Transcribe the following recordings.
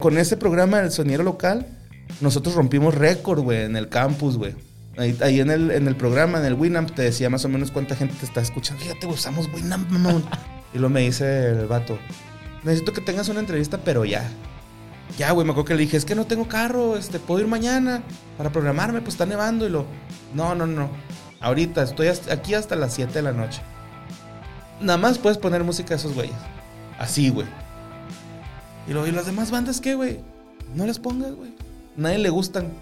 Con ese programa del soniero local, nosotros rompimos récord, güey, en el campus, güey. Ahí, ahí en, el, en el programa, en el Winamp, te decía más o menos cuánta gente te está escuchando. Fíjate, güey, usamos Winamp, mamón. y luego me dice el vato, necesito que tengas una entrevista, pero ya. Ya, güey, me acuerdo que le dije, es que no tengo carro, este, puedo ir mañana para programarme, pues está nevando. Y lo, no, no, no. Ahorita estoy hasta- aquí hasta las 7 de la noche. Nada más puedes poner música de esos güeyes. Así, güey. Y luego, ¿y las demás bandas qué, güey? No las pongas, güey. Nadie le gustan.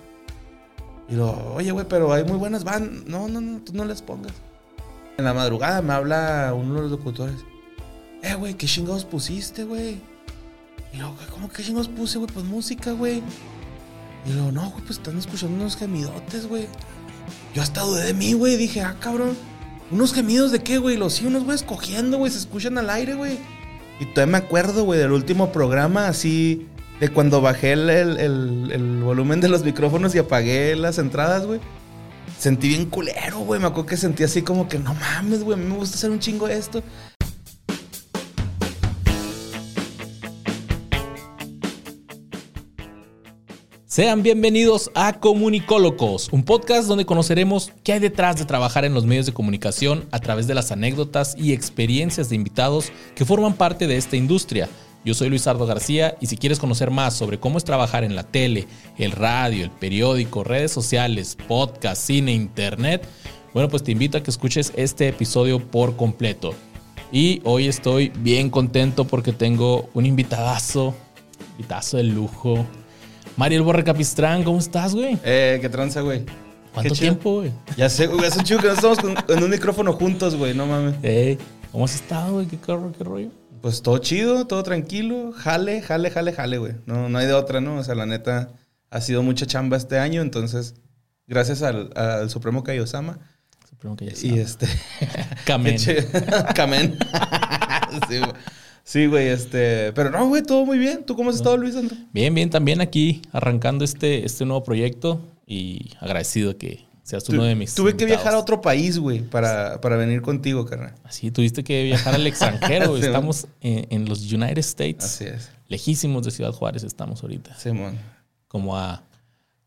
Y lo, oye, güey, pero hay muy buenas bandas. No, no, no, tú no las pongas. En la madrugada me habla uno de los locutores. Eh, güey, ¿qué chingados pusiste, güey? Y luego, ¿cómo que chingados puse, güey? Pues música, güey. Y luego, no, güey, pues están escuchando unos gemidotes, güey. Yo hasta dudé de mí, güey. Dije, ah, cabrón. ¿Unos gemidos de qué, güey? Los sí, unos güeyes cogiendo, güey. Se escuchan al aire, güey. Y todavía me acuerdo, güey, del último programa, así. De cuando bajé el, el- el- volumen de los micrófonos y apagué las entradas, güey. Sentí bien culero, güey. Me acuerdo que sentí así como que no mames, güey. A mí me gusta hacer un chingo esto. Sean bienvenidos a Comunicólogos, un podcast donde conoceremos qué hay detrás de trabajar en los medios de comunicación a través de las anécdotas y experiencias de invitados que forman parte de esta industria. Yo soy Luisardo García y si quieres conocer más sobre cómo es trabajar en la tele, el radio, el periódico, redes sociales, podcast, cine, internet, bueno, pues te invito a que escuches este episodio por completo. Y hoy estoy bien contento porque tengo un invitadazo, invitazo de lujo. Mariel Borre Capistrán, ¿cómo estás, güey? Eh, qué tranza, güey. ¿Cuánto chido. tiempo, güey? Ya sé, güey. Hace un chingo que no estamos con- en un micrófono juntos, güey. No mames. Ey, ¿Cómo has estado, güey? ¿Qué, carro, qué rollo? Pues todo chido, todo tranquilo. Jale, jale, jale, jale, güey. No, no hay de otra, ¿no? O sea, la neta, ha sido mucha chamba este año. Entonces, gracias al, al Supremo Kaiosama. Que ya Y este. Ch- Camen. sí, güey. Sí, güey, este. Pero no, güey, todo muy bien. ¿Tú cómo has estado, Luis Andro? Bien, bien, también aquí arrancando este, este nuevo proyecto y agradecido que seas uno de mis. Tuve que viajar a otro país, güey, para, para venir contigo, carnal. Así, tuviste que viajar al extranjero. güey. Estamos en, en los United States. Así es. Lejísimos de Ciudad Juárez estamos ahorita. Simón. Como a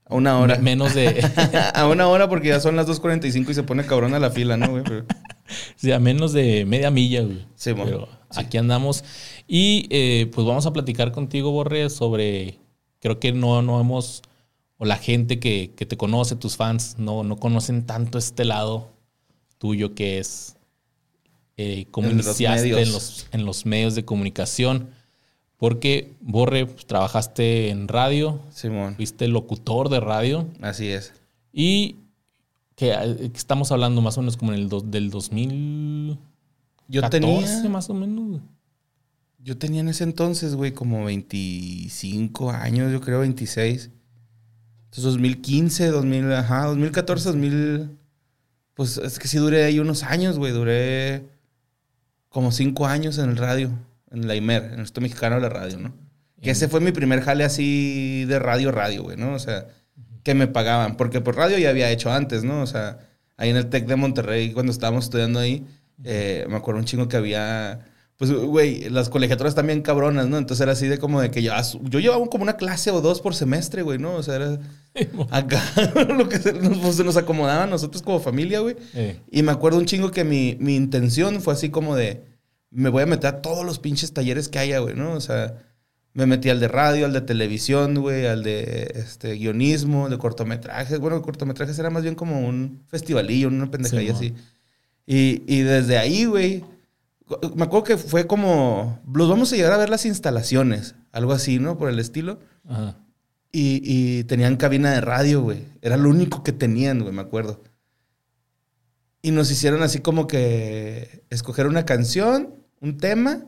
A una hora. me- menos de. a una hora porque ya son las 2.45 y se pone cabrón a la fila, ¿no, güey? Pero- Sí, a menos de media milla, güey. Sí. Pero Sí. aquí andamos. Y eh, pues vamos a platicar contigo, Borre, sobre. Creo que no, no hemos. O la gente que, que te conoce, tus fans, no, no conocen tanto este lado tuyo que es. eh, cómo En los iniciaste medios. en los, en los medios de comunicación. Porque, Borre, pues, trabajaste en radio, Simón. fuiste locutor de radio. Así es. Y que eh, que estamos hablando más o menos como en el dos- del 2000. Yo 14 tenía. más o menos. güey. Yo tenía en ese entonces, güey, como 25 años, yo creo 26. Entonces 2015, 2000, ajá, 2014, 2000. Pues es que sí duré ahí unos años, güey. Duré como 5 años en el radio, en la IMER, en el Instituto Mexicano de la Radio, ¿no? Que ese fue mi primer jale así de radio, radio, güey, ¿no? O sea, que me pagaban. Porque por radio ya había hecho antes, ¿no? O sea, ahí en el TEC de Monterrey, cuando estábamos estudiando ahí, eh, me acuerdo un chingo que había. Pues, güey, las colegiaturas también cabronas, ¿no? Entonces era así de como de que yo, yo llevaba como una clase o dos por semestre, güey, ¿no? O sea, era acá lo que se nos, pues, se nos acomodaba a nosotros como familia, güey. Eh, Y me acuerdo un chingo que mi, mi intención fue así como de, me voy a meter a todos los pinches talleres que haya, güey, ¿no? O sea, me metí al de radio, al de televisión, güey, al de este, guionismo, de cortometrajes. Bueno, cortometrajes era más bien como un festivalillo, una pendejadilla Sí, así. Y, y desde ahí, güey, me acuerdo que fue como, los vamos a llegar a ver las instalaciones, algo así, ¿no? Por el estilo. ajá. Y, y tenían cabina de radio, güey. Era lo único que tenían, güey, me acuerdo. Y nos hicieron así como que escoger una canción, un tema,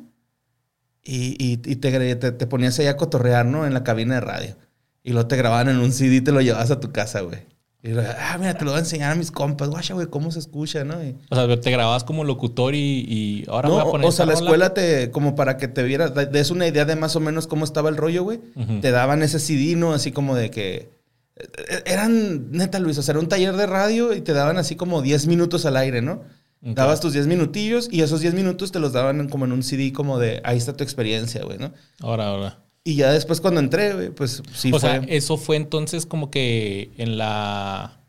y, y- y te, te, te ponías ahí a cotorrear, ¿no? En la cabina de radio. Y luego te grababan en un CD y te lo llevabas a tu casa, güey. Y ah, mira, te lo voy a enseñar a mis compas. Guacha, güey, cómo se escucha, ¿no? Y- O sea, te grababas como locutor y, y ahora no, voy a poner o sea, la escuela te, como para que te vieras, des una idea de más o menos cómo estaba el rollo, güey. Te daban ese CD, ¿no? Así como de que. eh, Eran, neta, Luis, o sea, era un taller de radio y te daban así como 10 minutos al aire, ¿no? Dabas tus 10 minutillos y esos 10 minutos te los daban como en un CD, como de ahí está tu experiencia, güey, ¿no? Ahora, ahora. Y ya después cuando entré, güey, pues sí o fue. sea, eso fue entonces como que en la.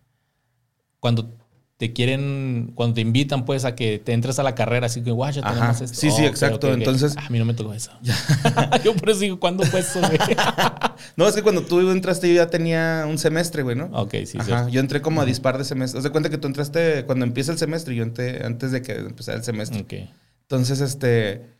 Cuando te quieren, cuando te invitan, pues, a que te entres a la carrera, así que, guau, ya Ajá. tenemos esto. Sí, sí, exacto. Entonces- A mí no me tocó eso. Yo por eso digo, ¿cuándo fue eso, güey? No, es que cuando tú entraste yo ya tenía un semestre, güey, ¿no? ok, sí, sí. Ajá, yo entré como a dispar de semestre. Haz de cuenta que tú entraste cuando empieza el semestre y yo entré antes de que empezara el semestre. Ok. Entonces, este.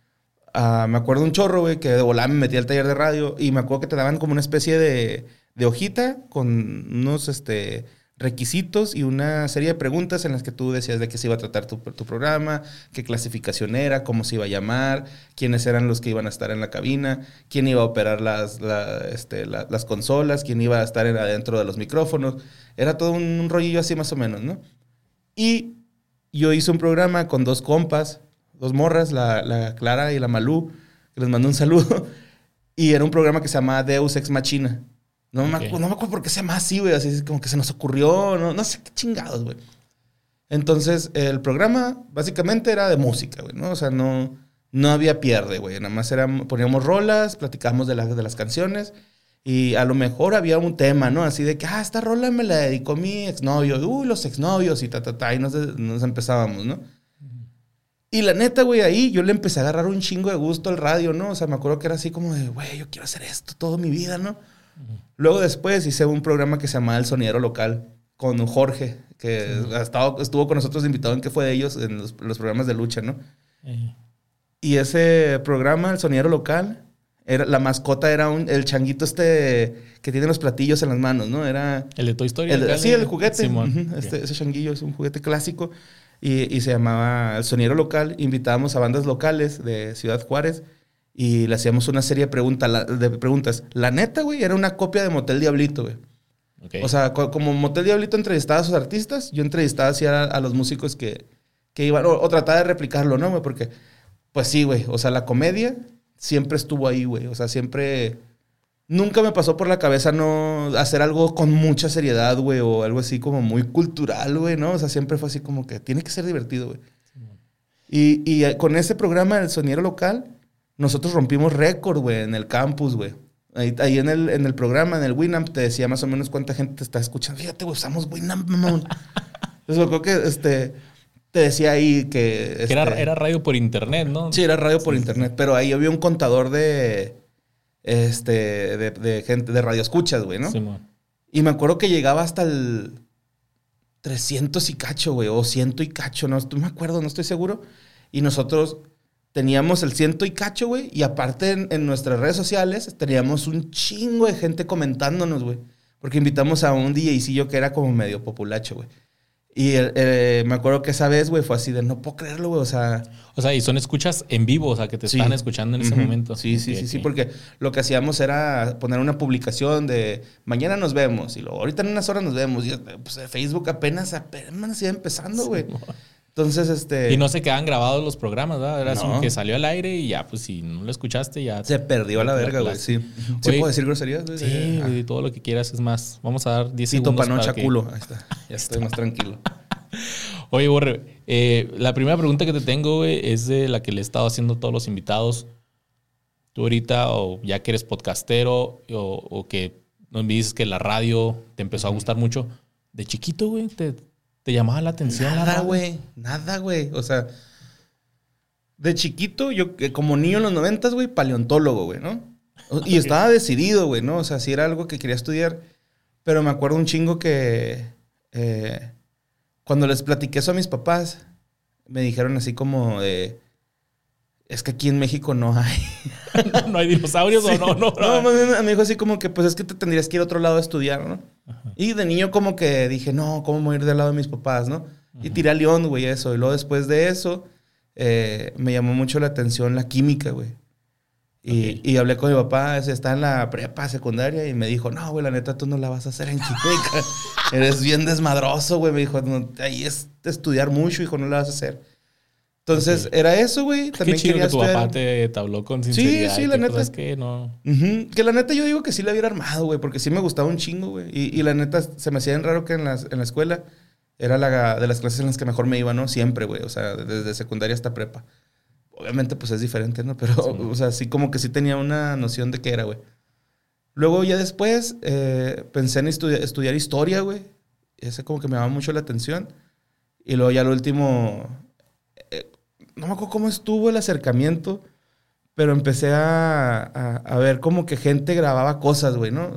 Ah, me acuerdo un chorro, güey, que de volada me metí al taller de radio y me acuerdo que te daban como una especie de, de hojita con unos este, requisitos y una serie de preguntas en las que tú decías de qué se iba a tratar tu, tu programa, qué clasificación era, cómo se iba a llamar, quiénes eran los que iban a estar en la cabina, quién iba a operar las, la- este, la- las consolas, quién iba a estar en- adentro de los micrófonos. Era todo un, un rollillo así más o menos, ¿no? Y yo hice un programa con dos compas, dos morras, la, la Clara y la Malú, que les mando un saludo. Y era un programa que se llamaba Deus Ex Machina. No, me, Ok. acu- no me acuerdo por qué se llama así, güey. Así es como que se nos ocurrió, no, no sé qué chingados, güey. Entonces, el programa básicamente era de música, güey, ¿no? O sea, no, no había pierde, güey. Nada más era, poníamos rolas, platicábamos de, la- de las canciones y a lo mejor había un tema, ¿no? Así de que, ah, esta rola me la dedicó mi exnovio, uy, los exnovios y ta, ta, ta, y nos, nos empezábamos, ¿no? Y la neta, güey, ahí yo le empecé a agarrar un chingo de gusto al radio, ¿no? O sea, me acuerdo que era así como de, güey, yo quiero hacer esto toda mi vida, ¿no? Luego después hice un programa que se llamaba El Sonidero Local con Jorge, que ha estado- estuvo con nosotros invitado en que fue de ellos en los, los programas de lucha, ¿no? Eh, Y ese programa, El Sonidero Local, era, la mascota era un, el changuito este que tiene los platillos en las manos, ¿no? Era... El de Toy Story. El, acá, sí, el juguete. Simón. Ujú, este- ese changuillo es un juguete clásico. Y, y se llamaba El Soniero Local. Invitábamos a bandas locales de Ciudad Juárez y le hacíamos una serie de, pregunta, la- de preguntas. La neta, güey, era una copia de Motel Diablito, güey. O sea, co- como Motel Diablito entrevistaba a sus artistas, yo entrevistaba así a, a los músicos que, que iban, o, o trataba de replicarlo, ¿no, güey? Porque, pues sí, güey, o sea, la comedia siempre estuvo ahí, güey. O sea, siempre... Nunca me pasó por la cabeza no hacer algo con mucha seriedad, güey, o algo así como muy cultural, güey, ¿no? O sea, siempre fue así como que tiene que ser divertido, güey. Y, y eh, con ese programa, el soniero local, nosotros rompimos récord, güey, en el campus, güey. Ahí, ahí en, el, en el programa, en el Winamp, te decía más o menos cuánta gente te está escuchando. Fíjate, güey, usamos Winamp, mamón. Entonces, acuerdo que este, te decía ahí que... Que era, este, era radio por internet, ¿no? Sí, era radio por sí, internet, pero ahí había un contador de, este, de, de gente, de radioescuchas, güey, ¿no? Simón. Y me acuerdo que llegaba hasta el 300 y cacho, güey, o ciento y cacho, no, no me acuerdo, no estoy seguro. Y nosotros teníamos el ciento y cacho, güey, y aparte en, en nuestras redes sociales teníamos un chingo de gente comentándonos, güey. Porque invitamos a un DJcillo que era como medio populacho, güey. Y eh, me acuerdo que esa vez, güey, fue así de no puedo creerlo, güey. O sea, O sea, y son escuchas en vivo, o sea, que te Sí. están escuchando en ese momento. Sí, sí, sí, sí, porque lo que hacíamos era poner una publicación de mañana nos vemos y luego ahorita en unas horas nos vemos. Y pues Facebook apenas, apenas iba empezando, güey. Entonces, este. Y no se quedan grabados los programas, ¿verdad? Era como No. que salió al aire y ya, pues si no lo escuchaste, ya. Se perdió a la verga, güey. Sí. ¿Sí Oye, puedo decir groserías, güey? Sí, Ah. güey, todo lo que quieras es más. Vamos a dar 10 Cito segundos. panocha para que- culo. Ahí está. Ya estoy más tranquilo. Oye, Borre, eh, la primera pregunta que te tengo, güey, es de la que le he estado haciendo a todos los invitados. Tú ahorita, o ya que eres podcastero, o, o que no me dices que la radio te empezó a gustar mucho. De chiquito, güey, te, te llamaba la atención Nada, güey. Nada, güey. O sea, de chiquito, yo eh, como niño en los noventas, güey, paleontólogo, güey, ¿no? Y estaba decidido, güey, ¿no? O sea, si era algo que quería estudiar. Pero me acuerdo un chingo que eh, cuando les platiqué eso a mis papás, me dijeron así como de... Es que aquí en México no hay. ¿No hay dinosaurios o no? No, No, bien me dijo así como que, pues es que te tendrías que ir a otro lado a estudiar, ¿no? Y de niño como que dije, no, ¿cómo voy a ir del lado de mis papás, no? Y tiré a León, güey, eso. Y luego después de eso, eh, me llamó mucho la atención la química, güey. Y, hablé con mi papá, está en la prepa secundaria, y me dijo, no, güey, la neta, tú no la vas a hacer en química. Eres bien desmadroso, güey. Me dijo, "No, ahí es estudiar mucho, hijo, no la vas a hacer. Entonces, era eso, güey. Qué También chido quería que tu estudiar- papá te, habló con sinceridad. sí, y la que, neta. Pues, es que no... Que la neta yo digo que sí la hubiera armado, güey, porque sí me gustaba un chingo, güey. Y, y la neta se me hacía bien raro que en, las, en la escuela era la de las clases en las que mejor me iba, ¿no? Siempre, güey. O sea, desde secundaria hasta prepa. obviamente pues es diferente, ¿no? Pero, o sea, sí como que sí tenía una noción de qué era, güey. Luego ya después eh, pensé en estudiar, estudiar historia, güey. Ese como que me llamaba mucho la atención. Y luego ya lo último, no me acuerdo cómo estuvo el acercamiento, pero empecé a, a, a ver como que gente grababa cosas, güey, ¿no?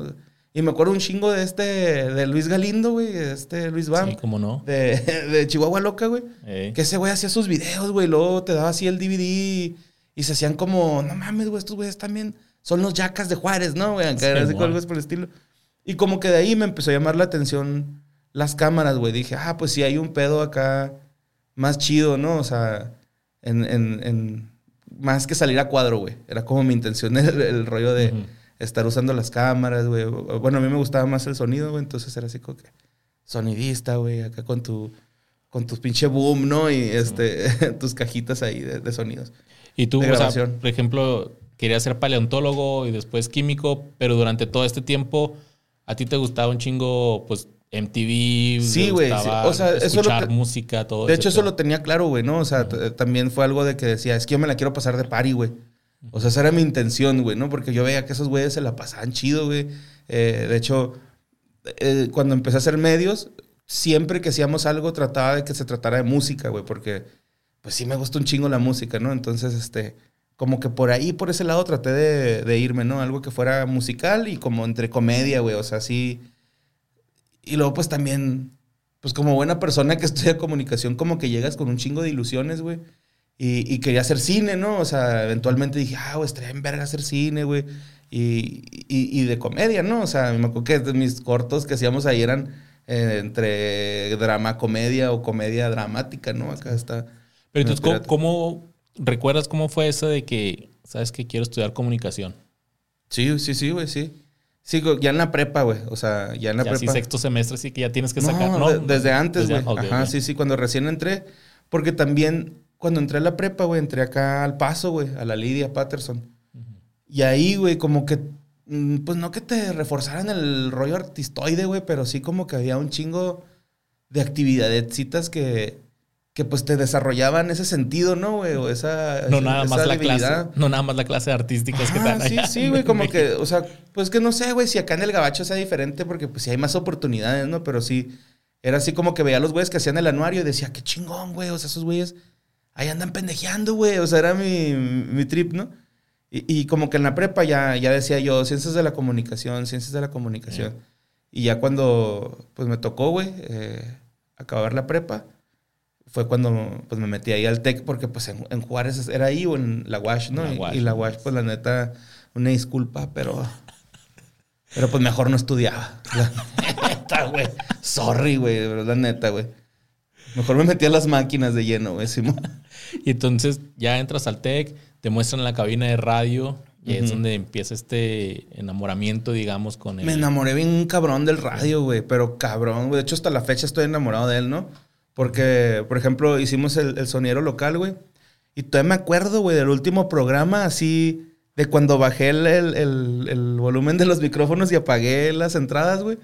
Y me acuerdo un chingo de este, de Luis Galindo, güey, este Luis Bam. Sí, cómo no. De, de Chihuahua Loca, güey. Ey. Que ese güey hacía sus videos, güey. Luego te daba así el DVD y, y se hacían como, no mames, güey, estos güeyes también son los yacas de Juárez, ¿no, güey? Sí, así algo por el estilo. Y como que de ahí me empezó a llamar la atención las cámaras, güey. Dije, ah, pues sí, hay un pedo acá más chido, ¿no? O sea, en, en, en- más que salir a cuadro, güey. Era como mi intención, el, el rollo de estar usando las cámaras, güey. Bueno, a mí me gustaba más el sonido, güey. Entonces era así como que sonidista, güey, acá con tu con tu pinche boom, ¿no? Y este tus cajitas ahí de, de sonidos. Y tú, o sea, por ejemplo, querías ser paleontólogo y después químico, pero durante todo este tiempo a ti te gustaba un chingo, pues, MTV, Sí, güey, O sea, eso escuchar te- música, todo De hecho, eso lo tenía claro, güey, ¿no? O sea, también fue algo de que decía, es que yo me la quiero pasar de party, güey. O sea, esa era mi intención, güey, ¿no? Porque yo veía que esos güeyes se la pasaban chido, güey. Eh, de hecho, eh, cuando empecé a hacer medios, siempre que hacíamos algo trataba de que se tratara de música, güey, porque pues sí me gusta un chingo la música, ¿no? Entonces, este, como que por ahí, por ese lado traté de, de irme, ¿no? Algo que fuera musical y como entre comedia, güey, o sea, sí. Y luego, pues también, pues como buena persona que estudia comunicación, como que llegas con un chingo de ilusiones, güey. Y, y quería hacer cine, ¿no? O sea, eventualmente dije, ah, güey, estaría en verga hacer cine, güey. Y, y, y de comedia, ¿no? O sea, me acuerdo que mis cortos que hacíamos ahí eran eh, entre drama, comedia o comedia dramática, ¿no? Acá está. Pero entonces, Espérate. ¿cómo, cómo- recuerdas cómo fue eso de que, sabes que quiero estudiar comunicación? Sí, sí, sí, güey, sí. Sí, ya en la prepa, güey. O sea, ya en la Ya prepa. sexto semestre, sí que ya tienes que No, sacar, ¿no? de- desde antes, güey. Ajá, sí, sí, cuando recién entré. Porque también, cuando entré a la prepa, güey, entré acá al paso, güey, a la Lidia Patterson. Y ahí, güey, como que, mm, pues no que te reforzaran el rollo artistoide, güey, pero sí como que había un chingo de actividadecitas que, que pues te desarrollaban ese sentido, ¿no, güey? O esa, No esa- nada más esa la debilidad. clase, no nada más la clase de artísticas que dan sí, allá. sí, güey, como que, o sea, pues que no sé, güey, si acá en el gabacho sea diferente, porque pues sí hay más oportunidades, ¿no? Pero sí, era así como que veía a los güeyes que hacían el anuario y decía, qué chingón, güey, o sea, esos güeyes ahí andan pendejeando, güey, o sea, era mi, mi trip, ¿no? Y, y como que en la prepa ya, ya decía yo, ciencias de la comunicación, ciencias de la comunicación. Y ya cuando, pues me tocó, güey, eh, acabar la prepa, fue cuando pues me metí ahí al TEC, porque pues en, en Juárez era ahí o en la UASH, ¿no? La Y- UASH, y, la ¿no? UASH, pues la neta, una disculpa, pero... Pero pues mejor no estudiaba. La neta, güey. Sorry, güey, pero la neta, güey. Mejor me metí a las máquinas de lleno, güey. Y entonces ya entras al TEC, te muestran la cabina de radio y es Ujú. donde empieza este enamoramiento, digamos, con el... Me enamoré bien cabrón del radio, güey. Pero cabrón, güey. De hecho, hasta la fecha estoy enamorado de él, ¿no? Porque, por ejemplo, hicimos el, el soniero local, güey. Y todavía me acuerdo, güey, del último programa, así, de cuando bajé el, el- el- volumen de los micrófonos y apagué las entradas, güey.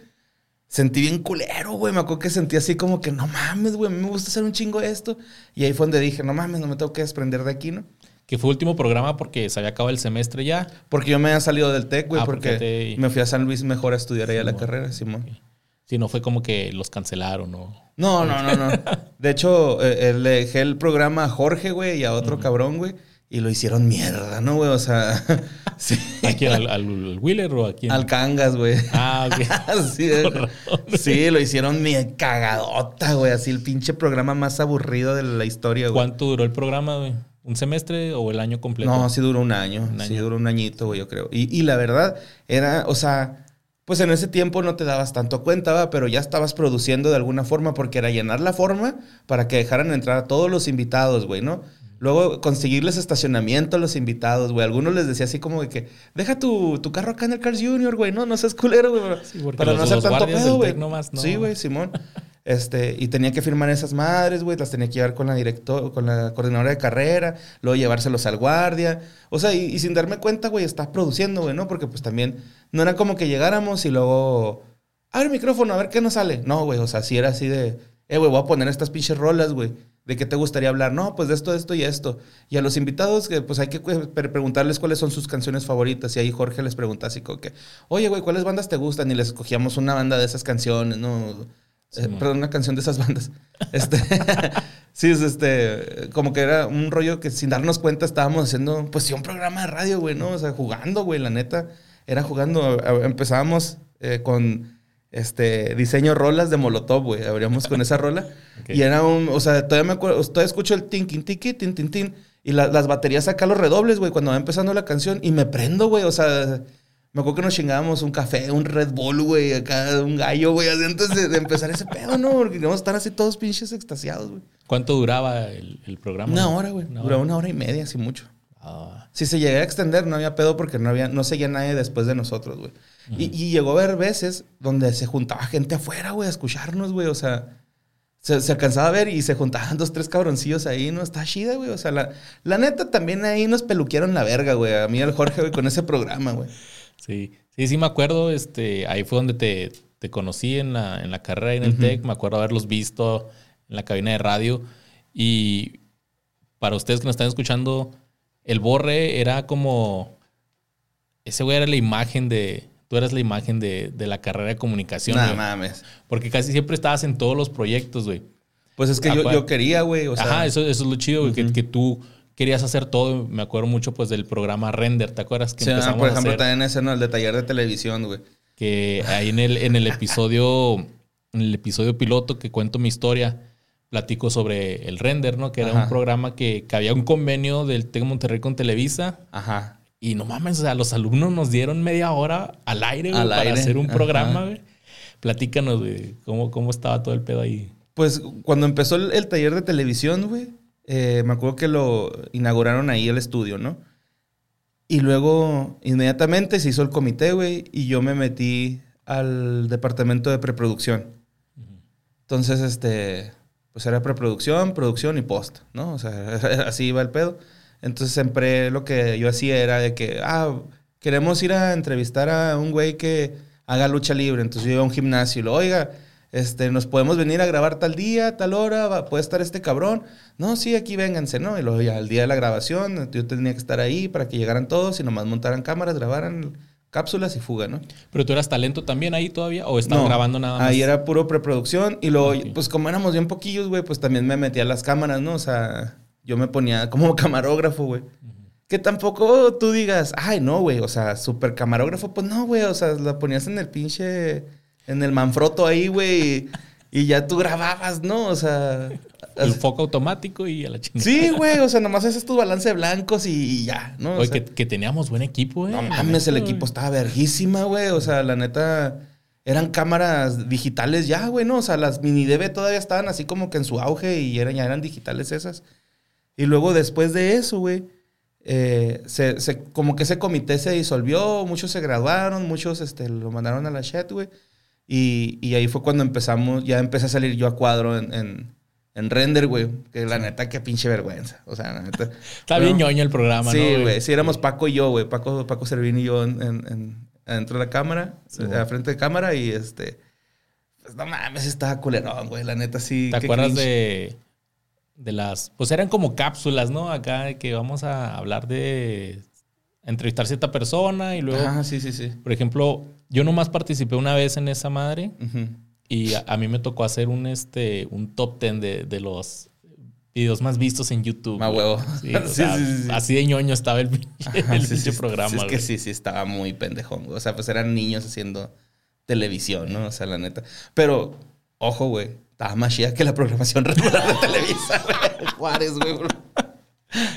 Sentí bien culero, güey. Me acuerdo que sentí así como que, no mames, güey, a mí me gusta hacer un chingo esto. Y ahí fue donde dije, no mames, no me tengo que desprender de aquí, ¿no? Que fue último programa porque se había acabado el semestre ya. Porque yo me había salido del TEC, güey, Ah, porque porque te- me fui a San Luis mejor a estudiar allá la carrera, Simón. Si no fue como que los cancelaron o... No, no, no, no. De hecho, eh, eh, le dejé el programa a Jorge, güey, y a otro cabrón, güey. Y lo hicieron mierda, ¿no, güey? O sea, sí. ¿A quién? ¿Al, al Wheeler o a quién? Al Cangas, güey. Ah, ok. sí, sí, lo hicieron mi cagadota, güey. Así el pinche programa más aburrido de la historia, güey. ¿Cuánto duró el programa, güey? ¿Un semestre o el año completo? No, sí duró un año. Un Sí año. duró un añito, güey, yo creo. Y, y la verdad, era, o sea, pues en ese tiempo no te dabas tanto cuenta, ¿va? pero ya estabas produciendo de alguna forma porque era llenar la forma para que dejaran entrar a todos los invitados, güey, ¿no? Luego conseguirles estacionamiento a los invitados, güey. Algunos les decía así como de que, deja tu, tu carro acá en el Cars Junior, güey, no, no seas culero, güey. Sí, para no hacer tanto pedo, güey. No. Sí, güey, Simón. Este, y tenía que firmar esas madres, güey, las tenía que llevar con la director, con la coordinadora de carrera, luego llevárselos al guardia. O sea, y, sin darme cuenta, güey, estás produciendo, güey, ¿no? Porque pues también no era como que llegáramos y luego, abre el micrófono, a ver qué nos sale. No, güey, o sea, sí era así de, eh, güey, voy a poner estas pinches rolas, güey. ¿De qué te gustaría hablar? No, pues de esto, de esto y esto. Y a los invitados, pues hay que pre- preguntarles cuáles son sus canciones favoritas. Y ahí Jorge les pregunta así como oye, güey, ¿cuáles bandas te gustan? Y les escogíamos una banda de esas canciones, ¿no? Eh, perdón, una canción de esas bandas. Este, sí, es este, como que era un rollo que sin darnos cuenta estábamos haciendo, pues sí, un programa de radio, güey, ¿no? O sea, jugando, güey, la neta. Era jugando. Empezábamos eh, con este diseño rolas de Molotov, güey. Abríamos con esa rola. Y era un, o sea, todavía me acuerdo, todavía escucho el tinkin tiki, tin tin tin. Y la- las baterías acá, los redobles, güey, cuando va empezando la canción. Y me prendo, güey, o sea, me acuerdo que nos chingábamos un café, un Red Bull, güey, acá, un gallo, güey, antes de, de empezar ese pedo, ¿no? Porque queríamos estar así todos pinches extasiados, güey. ¿Cuánto duraba el, el programa? Una hora, güey. Duraba hora. una hora y media, así mucho. Ah, Si se llegara a extender, no había pedo porque no había, no seguía nadie después de nosotros, güey. y, y llegó a haber veces donde se juntaba gente afuera, güey, a escucharnos, güey. O sea, se, se alcanzaba a ver y se juntaban dos, tres cabroncillos ahí, ¿no? Está chida, güey. O sea, la, la neta también ahí nos peluquearon la verga, güey. A mí y al Jorge, güey, con ese programa, güey. Sí, sí, sí me acuerdo. Este, ahí fue donde te, te conocí en la, en la carrera y en el Ujú. TEC. Me acuerdo haberlos visto en la cabina de radio. Y para ustedes que nos están escuchando, el Borre era como... Ese güey era la imagen de... Tú eras la imagen de, de la carrera de comunicación. Nada güey. mames. Porque casi siempre estabas en todos los proyectos, güey. Pues es que yo, yo quería, güey. O sea, Ajá, eso, eso es lo chido, güey, que, que tú querías hacer todo. Me acuerdo mucho, pues, del programa Render. ¿Te acuerdas que sí, ah, empezamos por a ejemplo, hacer? también ese, ¿no? El de taller de televisión, güey. Que ahí en el, en el episodio, en el episodio piloto que cuento mi historia, platico sobre el Render, ¿no? Que era Ajá. un programa que, que había un convenio del TEC Monterrey con Televisa. Ajá. Y no mames, o sea, los alumnos nos dieron media hora al aire, güey, Al para aire, hacer un ajá. programa, güey. Platícanos, güey, cómo, cómo estaba todo el pedo ahí. Pues cuando empezó el, el taller de televisión, güey, eh, me acuerdo que lo inauguraron ahí el estudio, ¿no? Y luego inmediatamente se hizo el comité, güey, y yo me metí al departamento de preproducción. Entonces, este, pues era preproducción, producción y post, ¿no? O sea, así iba el pedo. Entonces siempre lo que yo hacía era de que, ah, queremos ir a entrevistar a un güey que haga lucha libre. Entonces yo iba a un gimnasio y lo, oiga, este, nos podemos venir a grabar tal día, tal hora, va- puede estar este cabrón. No, sí, aquí vénganse, ¿no? Y luego ya el día de la grabación, yo tenía que estar ahí para que llegaran todos y nomás montaran cámaras, grabaran cápsulas y fuga, ¿no? Pero tú eras talento también ahí todavía, o estabas No, grabando nada más. Ahí era puro preproducción. Y luego, pues como éramos bien poquillos, güey, pues también me metía las cámaras, ¿no? O sea, yo me ponía como camarógrafo, güey. Que tampoco tú digas, ay, no, güey, o sea, super camarógrafo, pues no, güey, o sea, la ponías en el pinche, en el manfroto ahí, güey, y, y ya tú grababas, ¿no? O sea, El foco automático y a la chingada. sí, güey, o sea, nomás haces tu balance de blancos y, y ya, ¿no? O Oye, sea, que, que teníamos buen equipo, eh. no mames, el equipo güey. estaba verguísima, güey. O sea, la neta, eran cámaras digitales ya, güey, ¿no? O sea, las mini DV todavía estaban así como que en su auge y eran, ya eran digitales esas. Y luego después de eso, güey, eh, se, se- como que ese comité se disolvió, muchos se graduaron, muchos este, lo mandaron a la chat, güey. Y, y ahí fue cuando empezamos, ya empecé a salir yo a cuadro en, en, en render, güey. Que la neta, qué pinche vergüenza. O sea, la neta. Está bien Bueno, ñoño el programa, Sí, ¿no? güey. Sí, éramos Paco y yo, güey. Paco, Paco Servín y yo en, en- en- adentro de la cámara, Sí, a frente de cámara y este. Pues no mames, estaba culerón, güey. La neta, sí. ¿Te acuerdas cringe. de, de las... Pues eran como cápsulas, ¿no? Acá que vamos a hablar de entrevistar cierta persona y luego... Ajá, sí, sí, sí. Por ejemplo, yo nomás participé una vez en esa madre y a, a mí me tocó hacer un, este, un top 10 de, de los videos más vistos en YouTube. Más güey. huevo. Sí, o Sí, sea, sí, sí, sí. Así de ñoño estaba el, Ajá, el pinche programa. sí, es que sí, sí, estaba muy pendejón, güey. O sea, pues eran niños haciendo televisión, ¿no? O sea, la neta. Pero, ojo, güey. Estaba más chida que la programación regular de Televisa, güey. Juárez, güey. bro.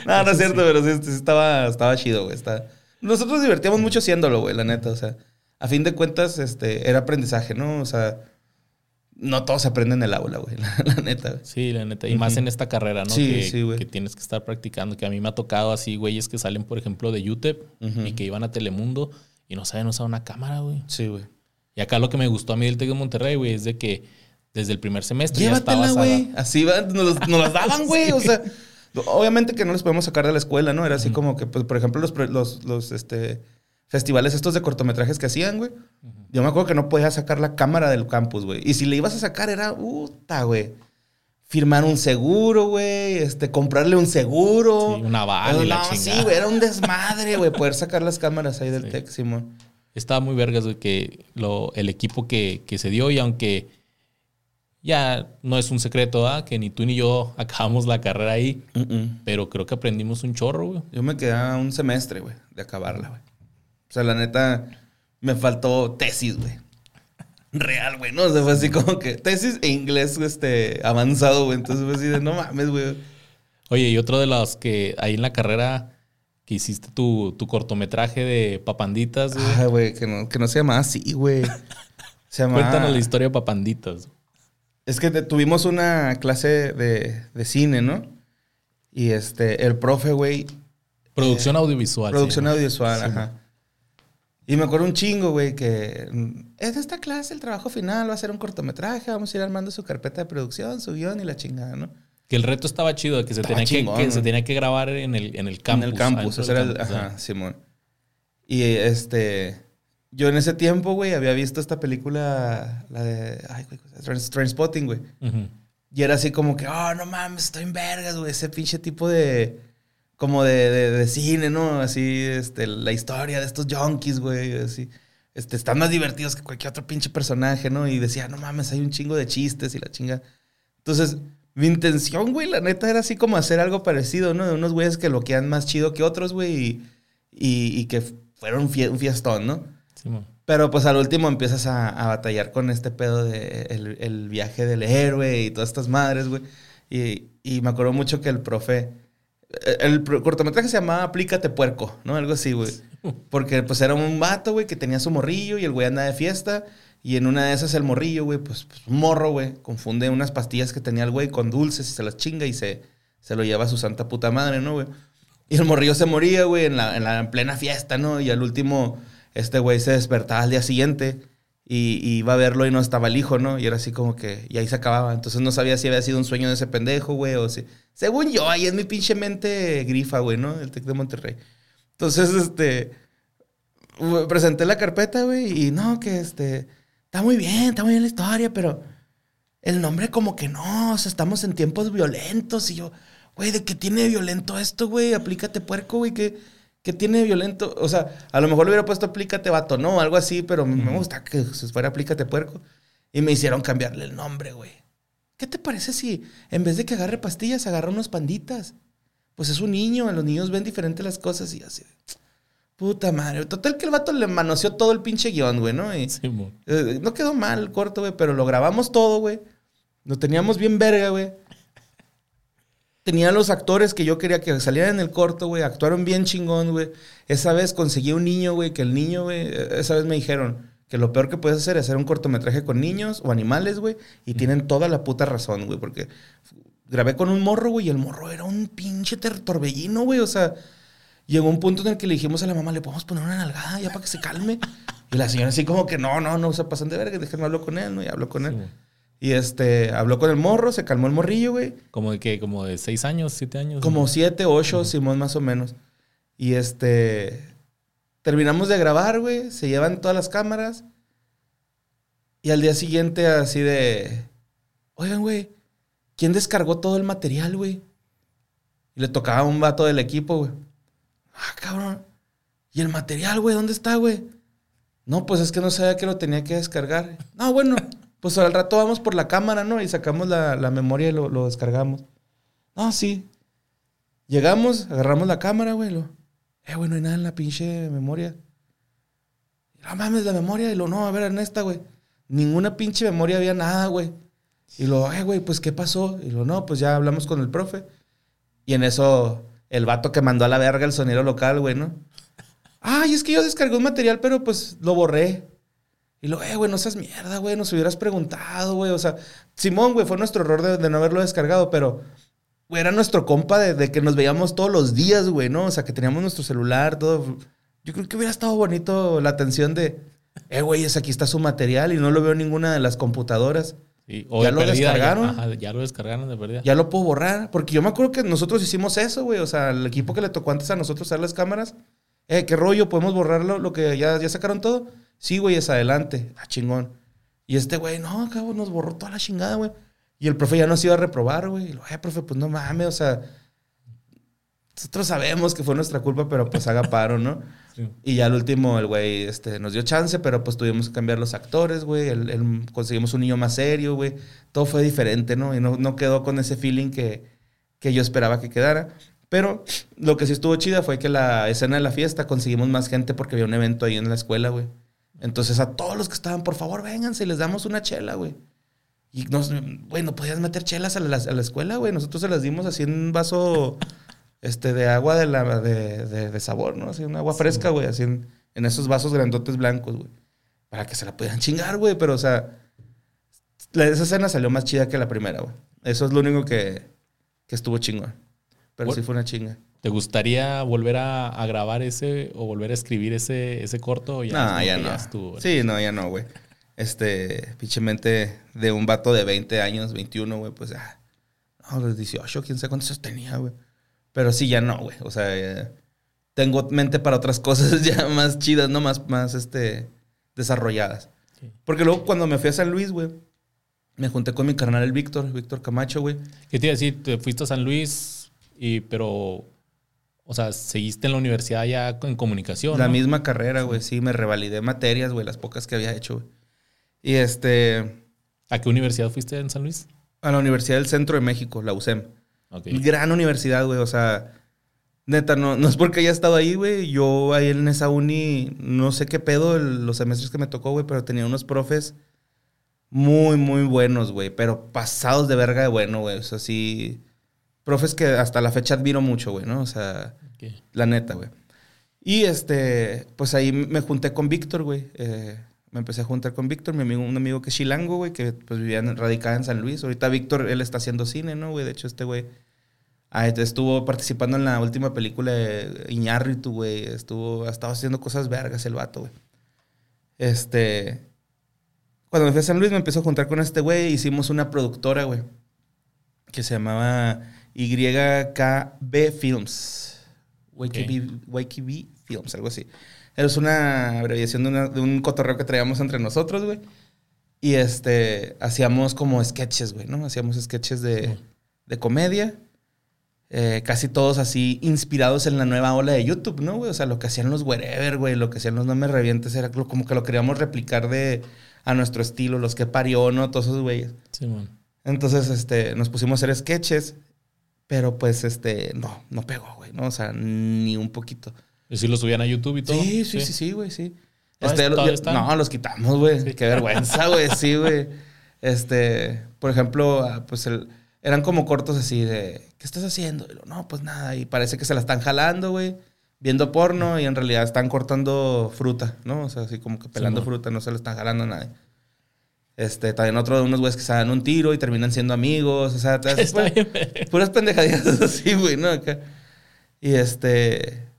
No, no es cierto, pero sí, estaba, estaba chido, güey. Está... Nosotros nos divertíamos mucho haciéndolo, güey, la neta. O sea, a fin de cuentas, este, era aprendizaje, ¿no? O sea, no todos aprenden en el aula, güey, la, la neta. güey. Sí, la neta. Y más en esta carrera, ¿no? Sí, que, sí, güey. que tienes que estar practicando. Que a mí me ha tocado así, güeyes que salen, por ejemplo, de UTEP y que iban a Telemundo y no saben usar una cámara, güey. Sí, güey. Y acá lo que me gustó a mí del TEC de Monterrey, güey, es de que desde el primer semestre ya estabas... a- güey. Así va, nos, los- nos las daban, güey. O sea, obviamente que no les podemos sacar de la escuela, ¿no? Era así como que, pues, por ejemplo, los, los, los, este, festivales estos de cortometrajes que hacían, güey. Yo me acuerdo que no podías sacar la cámara del campus, güey. Y si le ibas a sacar era, puta, güey. firmar un seguro, güey, este, comprarle un seguro. Sí, una bala No, sí, güey, era un desmadre, güey, poder sacar las cámaras ahí del Sí. Tec, Simón. Estaba muy vergas güey, que lo, el equipo que, que se dio y aunque ya no es un secreto, ¿ah? que ni tú ni yo acabamos la carrera ahí, pero creo que aprendimos un chorro, güey. Yo me quedé un semestre, güey, de acabarla, güey. O sea, la neta, me faltó tesis, güey. Real, güey, ¿no? O sea, fue así como que tesis e inglés, este, avanzado, güey. Entonces fue así de, no mames, güey. Oye, y otro de los que ahí en la carrera que hiciste tu, tu cortometraje de papanditas, güey. Ay, güey, que no, que no se llamaba así, güey. Se llamaba... Cuéntanos la historia de papanditas. Es que te- tuvimos una clase de, de cine, ¿no? Y este, el profe, güey, Producción audiovisual. producción audiovisual, Sí, ajá. Y me acuerdo un chingo, güey, que mm, es de esta clase, el trabajo final va a ser un cortometraje, vamos a ir armando su carpeta de producción, su guion y la chingada, ¿no? Que el reto estaba chido, de que se, tenía, chingón, que, que se tenía que grabar en el, en el campus. en el campus, del era el, campus, ajá. Simón. Y este, yo en ese tiempo, güey, había visto esta película, la de, ay, güey, Trainspotting, güey. Ujú. Y era así como que, oh, no mames, estoy en vergas, güey. Ese pinche tipo de. Como de, de, de cine, ¿no? Así, este, la historia de estos junkies, güey. Así. Este, están más divertidos que cualquier otro pinche personaje, ¿no? Y decía, no mames, hay un chingo de chistes y la chinga. Entonces, mi intención, güey, la neta era así como hacer algo parecido, ¿no? De unos güeyes que lo quedan más chido que otros, güey. Y, y, y que fueron un, fie- un fiestón, ¿no? Simón. Pero pues al último empiezas a, a batallar con este pedo de el, el viaje del héroe y todas estas madres, güey. Y, y me acuerdo mucho que el profe... El, cortometraje se llamaba Aplícate Puerco, ¿no? Algo así, güey. Porque pues era un vato, güey, que tenía su morrillo y el güey andaba de fiesta. Y en una de esas el morrillo, güey, pues, pues, morro, güey, confunde unas pastillas que tenía el güey con dulces y se las chinga y se, se lo lleva a su santa puta madre, ¿no, güey? Y el morrillo se moría, güey, en la, en la en plena fiesta, ¿no? Y al último, este güey se despertaba al día siguiente y, y iba a verlo y no estaba el hijo, ¿no? Y era así como que, y ahí se acababa. Entonces no sabía si había sido un sueño de ese pendejo, güey, o si. Según yo, ahí en mi pinche mente grifa, güey, ¿no? El Tec de Monterrey. Entonces, este. Presenté la carpeta, güey, y no, que este. Está muy bien, está muy bien la historia, pero. El nombre como que no, o sea, estamos en tiempos violentos y yo, güey, ¿de qué tiene violento esto, güey? Aplícate puerco, güey, ¿qué, qué tiene de violento? O sea, a lo mejor le hubiera puesto aplícate vato, no, algo así, pero me gusta que se fuera aplícate puerco. Y me hicieron cambiarle el nombre, güey. ¿Qué te parece si en vez de que agarre pastillas, agarra unos panditas? Pues es un niño, los niños ven diferente las cosas y así. Puta madre. Total que el vato le manoseó todo el pinche guion, güey, ¿no? Y, Simón. eh, no quedó mal el corto, güey, pero lo grabamos todo, güey. Lo teníamos bien verga, güey. Tenía los actores que yo quería que salieran en el corto, güey. Actuaron bien chingón, güey. Esa vez conseguí un niño, güey, que el niño, güey, eh, esa vez me dijeron que lo peor que puedes hacer es hacer un cortometraje con niños o animales, güey. Y tienen toda la puta razón, güey, porque grabé con un morro, güey, y el morro era un pinche torbellino, güey. O sea, llegó un punto en el que le dijimos a la mamá, le podemos poner una nalgada ya para que se calme. Y la señora así como que no, no, no se pasan de verga, déjenme hablar con él, ¿no? Y habló con él. Y este, habló con el morro, se calmó el morrillo, güey. Como de que, como de seis años, siete años. Como siete, ocho, Simón, más o menos. Y este, terminamos de grabar, güey. Se llevan todas las cámaras. Y al día siguiente, así de, oigan, güey, ¿quién descargó todo el material, güey? Y le tocaba a un vato del equipo, güey. Ah, cabrón. ¿Y el material, güey? ¿Dónde está, güey? No, pues es que no sabía que lo tenía que descargar. No, bueno, pues al rato vamos por la cámara, ¿no? Y sacamos la, memoria y lo, lo descargamos. No, sí. Llegamos, agarramos la cámara, güey. Lo, eh, güey, no hay nada en la pinche memoria. No mames, la memoria. Y lo, no, a ver, en esta, güey. Ninguna pinche memoria había nada, güey. Y lo, eh, güey, pues, ¿qué pasó? Y lo, no, pues ya hablamos con el profe. Y en eso, el vato que mandó a la verga el sonero local, güey, ¿no? Ay, es que yo descargué un material, pero pues lo borré. Y lo, eh, güey, no seas mierda, güey, nos hubieras preguntado, güey. O sea, Simón, güey, fue nuestro error de, de no haberlo descargado, pero, güey, era nuestro compa de, de que nos veíamos todos los días, güey, ¿no? O sea, que teníamos nuestro celular, todo. Yo creo que hubiera estado bonito la atención de, eh, güey, es aquí está su material y no lo veo en ninguna de las computadoras. Sí, o ¿Ya de lo perdida, descargaron? Ya, ajá, ya lo descargaron de verdad. Ya lo puedo borrar, porque yo me acuerdo que nosotros hicimos eso, güey. O sea, el equipo que le tocó antes a nosotros usar las cámaras, eh, ¿qué rollo? ¿Podemos borrarlo? Lo que ya, ya sacaron todo. Sí, güey, es adelante. Ah, chingón. Y este güey, no, cabrón, nos borró toda la chingada, güey. Y el profe ya nos iba a reprobar, güey. Y lo, eh, profe, pues no mames, o sea, nosotros sabemos que fue nuestra culpa, pero pues haga paro, ¿no? Y ya al último el güey este, nos dio chance, pero pues tuvimos que cambiar los actores, güey. El, conseguimos un niño más serio, güey. Todo fue diferente, ¿no? Y no, no quedó con ese feeling que, que yo esperaba que quedara. Pero lo que sí estuvo chida fue que la escena de la fiesta conseguimos más gente porque había un evento ahí en la escuela, güey. Entonces a todos los que estaban, por favor, vénganse, les damos una chela, güey. Y nos, güey, no podías meter chelas a la, a la escuela, güey. Nosotros se las dimos así en un vaso este, de agua de, la, de, de, sabor, ¿no? Así, un agua fresca, güey, así en, en, esos vasos grandotes blancos, güey. Para que se la pudieran chingar, güey. Pero, o sea, esa escena salió más chida que la primera, güey. Eso es lo único que, que estuvo chingón. Pero sí fue una chinga. ¿Te gustaría volver a, a, grabar ese o volver a escribir ese, ese corto? Ya no, ya no. sí, no, ya no, güey. Este, pinchemente de un vato de 20 años, 21, güey, pues ya. No, los 18, quién sabe cuántos tenía, güey. Pero sí, ya no, güey. O sea, eh, tengo mente para otras cosas ya más chidas, ¿no? Más, más este, desarrolladas. Porque luego cuando me fui a San Luis, güey, me junté con mi carnal el Víctor, Víctor Camacho, güey. ¿Qué te iba a decir? Te fuiste a San Luis, y, pero, o sea, seguiste en la universidad ya en comunicación. La misma carrera, güey, sí, me revalidé materias, güey, las pocas que había hecho, güey. Y este... ¿A qué universidad fuiste en San Luis? A la Universidad del Centro de México, la UCEM. Gran universidad, güey. O sea, neta, no, no es porque haya estado ahí, güey. Yo ahí en esa uni, no sé qué pedo los semestres que me tocó, güey, pero tenía unos profes muy, muy buenos, güey. Pero pasados de verga de bueno, güey. O sea, sí. Profes que hasta la fecha admiro mucho, güey, ¿no? O sea, la neta, güey. Y este, pues ahí me junté con Víctor, güey. Eh, me empecé a juntar con Víctor, mi amigo, un amigo que es chilango, güey, que pues vivía radicada en San Luis. Ahorita Víctor, él está haciendo cine, ¿no, güey? De hecho, este güey ah, estuvo participando en la última película de Iñárritu, güey. Estuvo, ha estado haciendo cosas vergas el vato, güey. Este... Cuando me fui a San Luis me empezó a juntar con este güey. Hicimos una productora, güey. Que se llamaba YKB Films. YKB Films, algo así. Es una abreviación de, un cotorreo que traíamos entre nosotros, güey. Y este, hacíamos como sketches, güey, ¿no? Hacíamos sketches de, de comedia. Eh, casi todos así inspirados en la nueva ola de YouTube, ¿no, güey? O sea, lo que hacían los wherever, güey, lo que hacían los no me revientes, era como que lo queríamos replicar de a nuestro estilo, los que parió, ¿no? Todos esos güeyes. Sí, man. Entonces, este, nos pusimos a hacer sketches, pero pues, este, no, no pegó, güey, ¿no? O sea, ni un poquito. ¿Y si los subían a YouTube y todo? Sí, sí, sí, sí, güey, sí. Este, no, los quitamos, güey. Qué vergüenza, güey, sí, güey. Este, por ejemplo, ah, pues el, eran como cortos así de, ¿qué estás haciendo? Y lo, no, pues nada. Y parece que se la están jalando, güey. Viendo porno y en realidad están cortando fruta, ¿no? O sea, así como que pelando fruta, no se la están jalando a nadie. Este, también otro de unos güeyes que se dan un tiro y terminan siendo amigos. O sea, puras pendejadillas así, güey, ¿no? Y este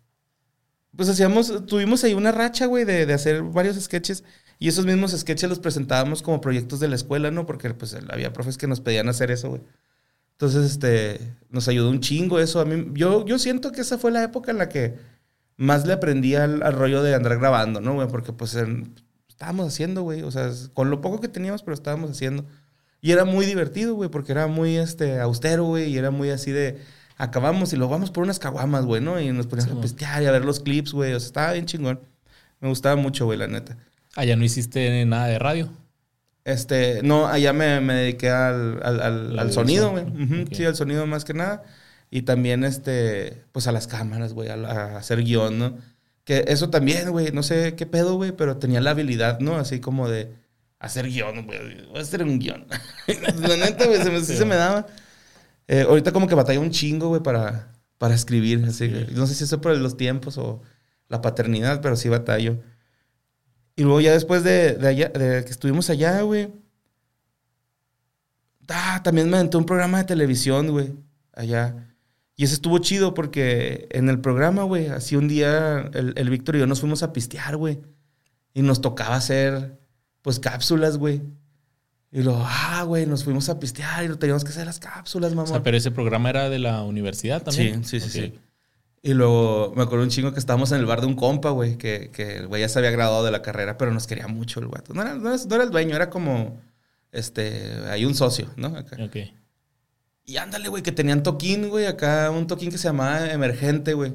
pues hacíamos, tuvimos ahí una racha, güey, de, de, hacer varios sketches. Y esos mismos sketches los presentábamos como proyectos de la escuela, ¿no? Porque pues había profes que nos pedían hacer eso, güey. Entonces, este, nos ayudó un chingo eso. A mí, yo, yo siento que esa fue la época en la que más le aprendí al, rollo de andar grabando, ¿no, güey? Porque pues estábamos haciendo, güey. O sea, con lo poco que teníamos, pero estábamos haciendo. Y era muy divertido, güey, porque era muy, este, austero, güey, y era muy así de acabamos y lo vamos por unas caguamas, güey, ¿no? Y nos poníamos a pistear y a ver los clips, güey. O sea, estaba bien chingón. Me gustaba mucho, güey, la neta. ¿Allá no hiciste nada de radio? Este, no, allá me, me dediqué al, al, al, sonido, güey. Sí, al sonido más que nada. Y también, este, pues a las cámaras, güey, a, hacer guion, ¿no? Que eso también, güey, no sé qué pedo, güey, pero tenía la habilidad, ¿no? Así como de hacer guion, güey. Voy a hacer un guion. la neta, güey, se me, se me daba. Eh, ahorita como que batalla un chingo, güey, para, para escribir. Así, No sé si eso es por los tiempos o la paternidad, pero sí batallo. Y luego ya después de, de, allá, de que estuvimos allá, güey. Ah, también me aventé un programa de televisión, güey, allá. Y ese estuvo chido porque en el programa, güey, así un día el, el Víctor y yo nos fuimos a pistear, güey. Y nos tocaba hacer, pues, cápsulas, güey. Y lo, ah, güey, nos fuimos a pistear y lo teníamos que hacer las cápsulas, mamá. O sea, pero ese programa era de la universidad también. Sí, sí, sí, sí. Y luego me acuerdo un chingo que estábamos en el bar de un compa, güey, que, que el güey ya se había graduado de la carrera, pero nos quería mucho el güey. No era, no, era, el dueño, era como este, hay un socio, ¿no? Acá. Ok. Y ándale, güey, que tenían toquín, güey, acá un toquín que se llamaba Emergente, güey.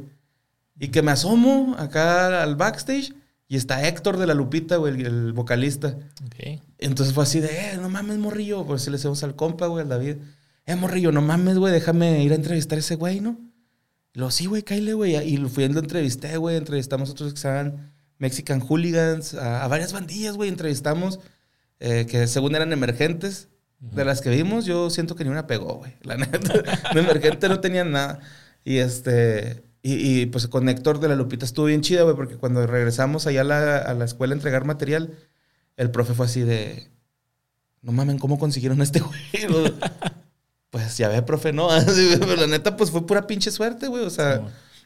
Y que me asomo acá al backstage y está Héctor de la Lupita, güey, el, vocalista. Ok. Entonces fue así de, eh, no mames, morrillo. Pues si le decimos al compa, güey, al David. Eh, morrillo, no mames, güey, déjame ir a entrevistar a ese güey, ¿no? Y luego, sí, güey, cáile, güey. Y lo fui y lo entrevisté, güey. Entrevistamos a otros que estaban Mexican Hooligans, a, a varias bandillas, güey. Entrevistamos eh, que según eran emergentes. De las que vimos, yo siento que ni una pegó, güey. La neta, de emergente no tenían nada. Y este, y, y, pues con Héctor de la Lupita estuvo bien chida, güey, porque cuando regresamos allá a la, a la escuela a entregar material, el profe fue así de, no mamen, ¿cómo consiguieron este güey? pues ya ve, profe, no. Pero la neta, pues fue pura pinche suerte, güey. O sea,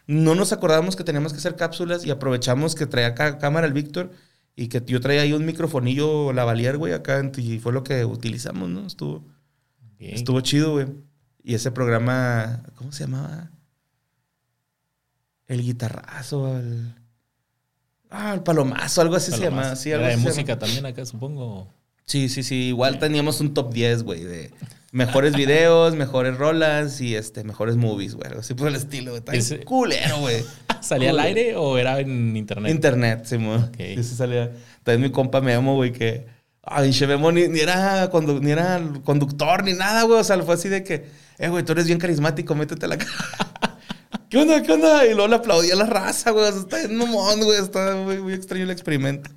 no nos acordábamos que teníamos que hacer cápsulas y aprovechamos que traía cámara el Víctor y que yo traía ahí un microfonillo lavalier, güey, acá. Y fue lo que utilizamos, ¿no? Estuvo, estuvo chido, güey. Y ese programa, ¿cómo se llamaba? El guitarrazo, el... Ah, el palomazo, algo así se llamaba. Sí, Era algo de así se música llama. también acá, supongo. Sí, sí, sí. Igual teníamos un top 10, güey, de mejores videos, mejores rolas y este, mejores movies, güey. Así por el estilo, güey. Ese- culero, güey. ¿Salía al aire o era en internet? Internet, sí, mo. Ok. Sí, sí salía. También mi compa Memo, güey, que... Ay, che, Memo ni, ni era ni era conductor ni nada, güey. O sea, fue así de que... Eh, güey, tú eres bien carismático, métete a la cara. ¿Qué onda, qué onda? Y luego le aplaudía a la raza, güey. O sea, está bien mamón, güey. Está muy, muy extraño el experimento.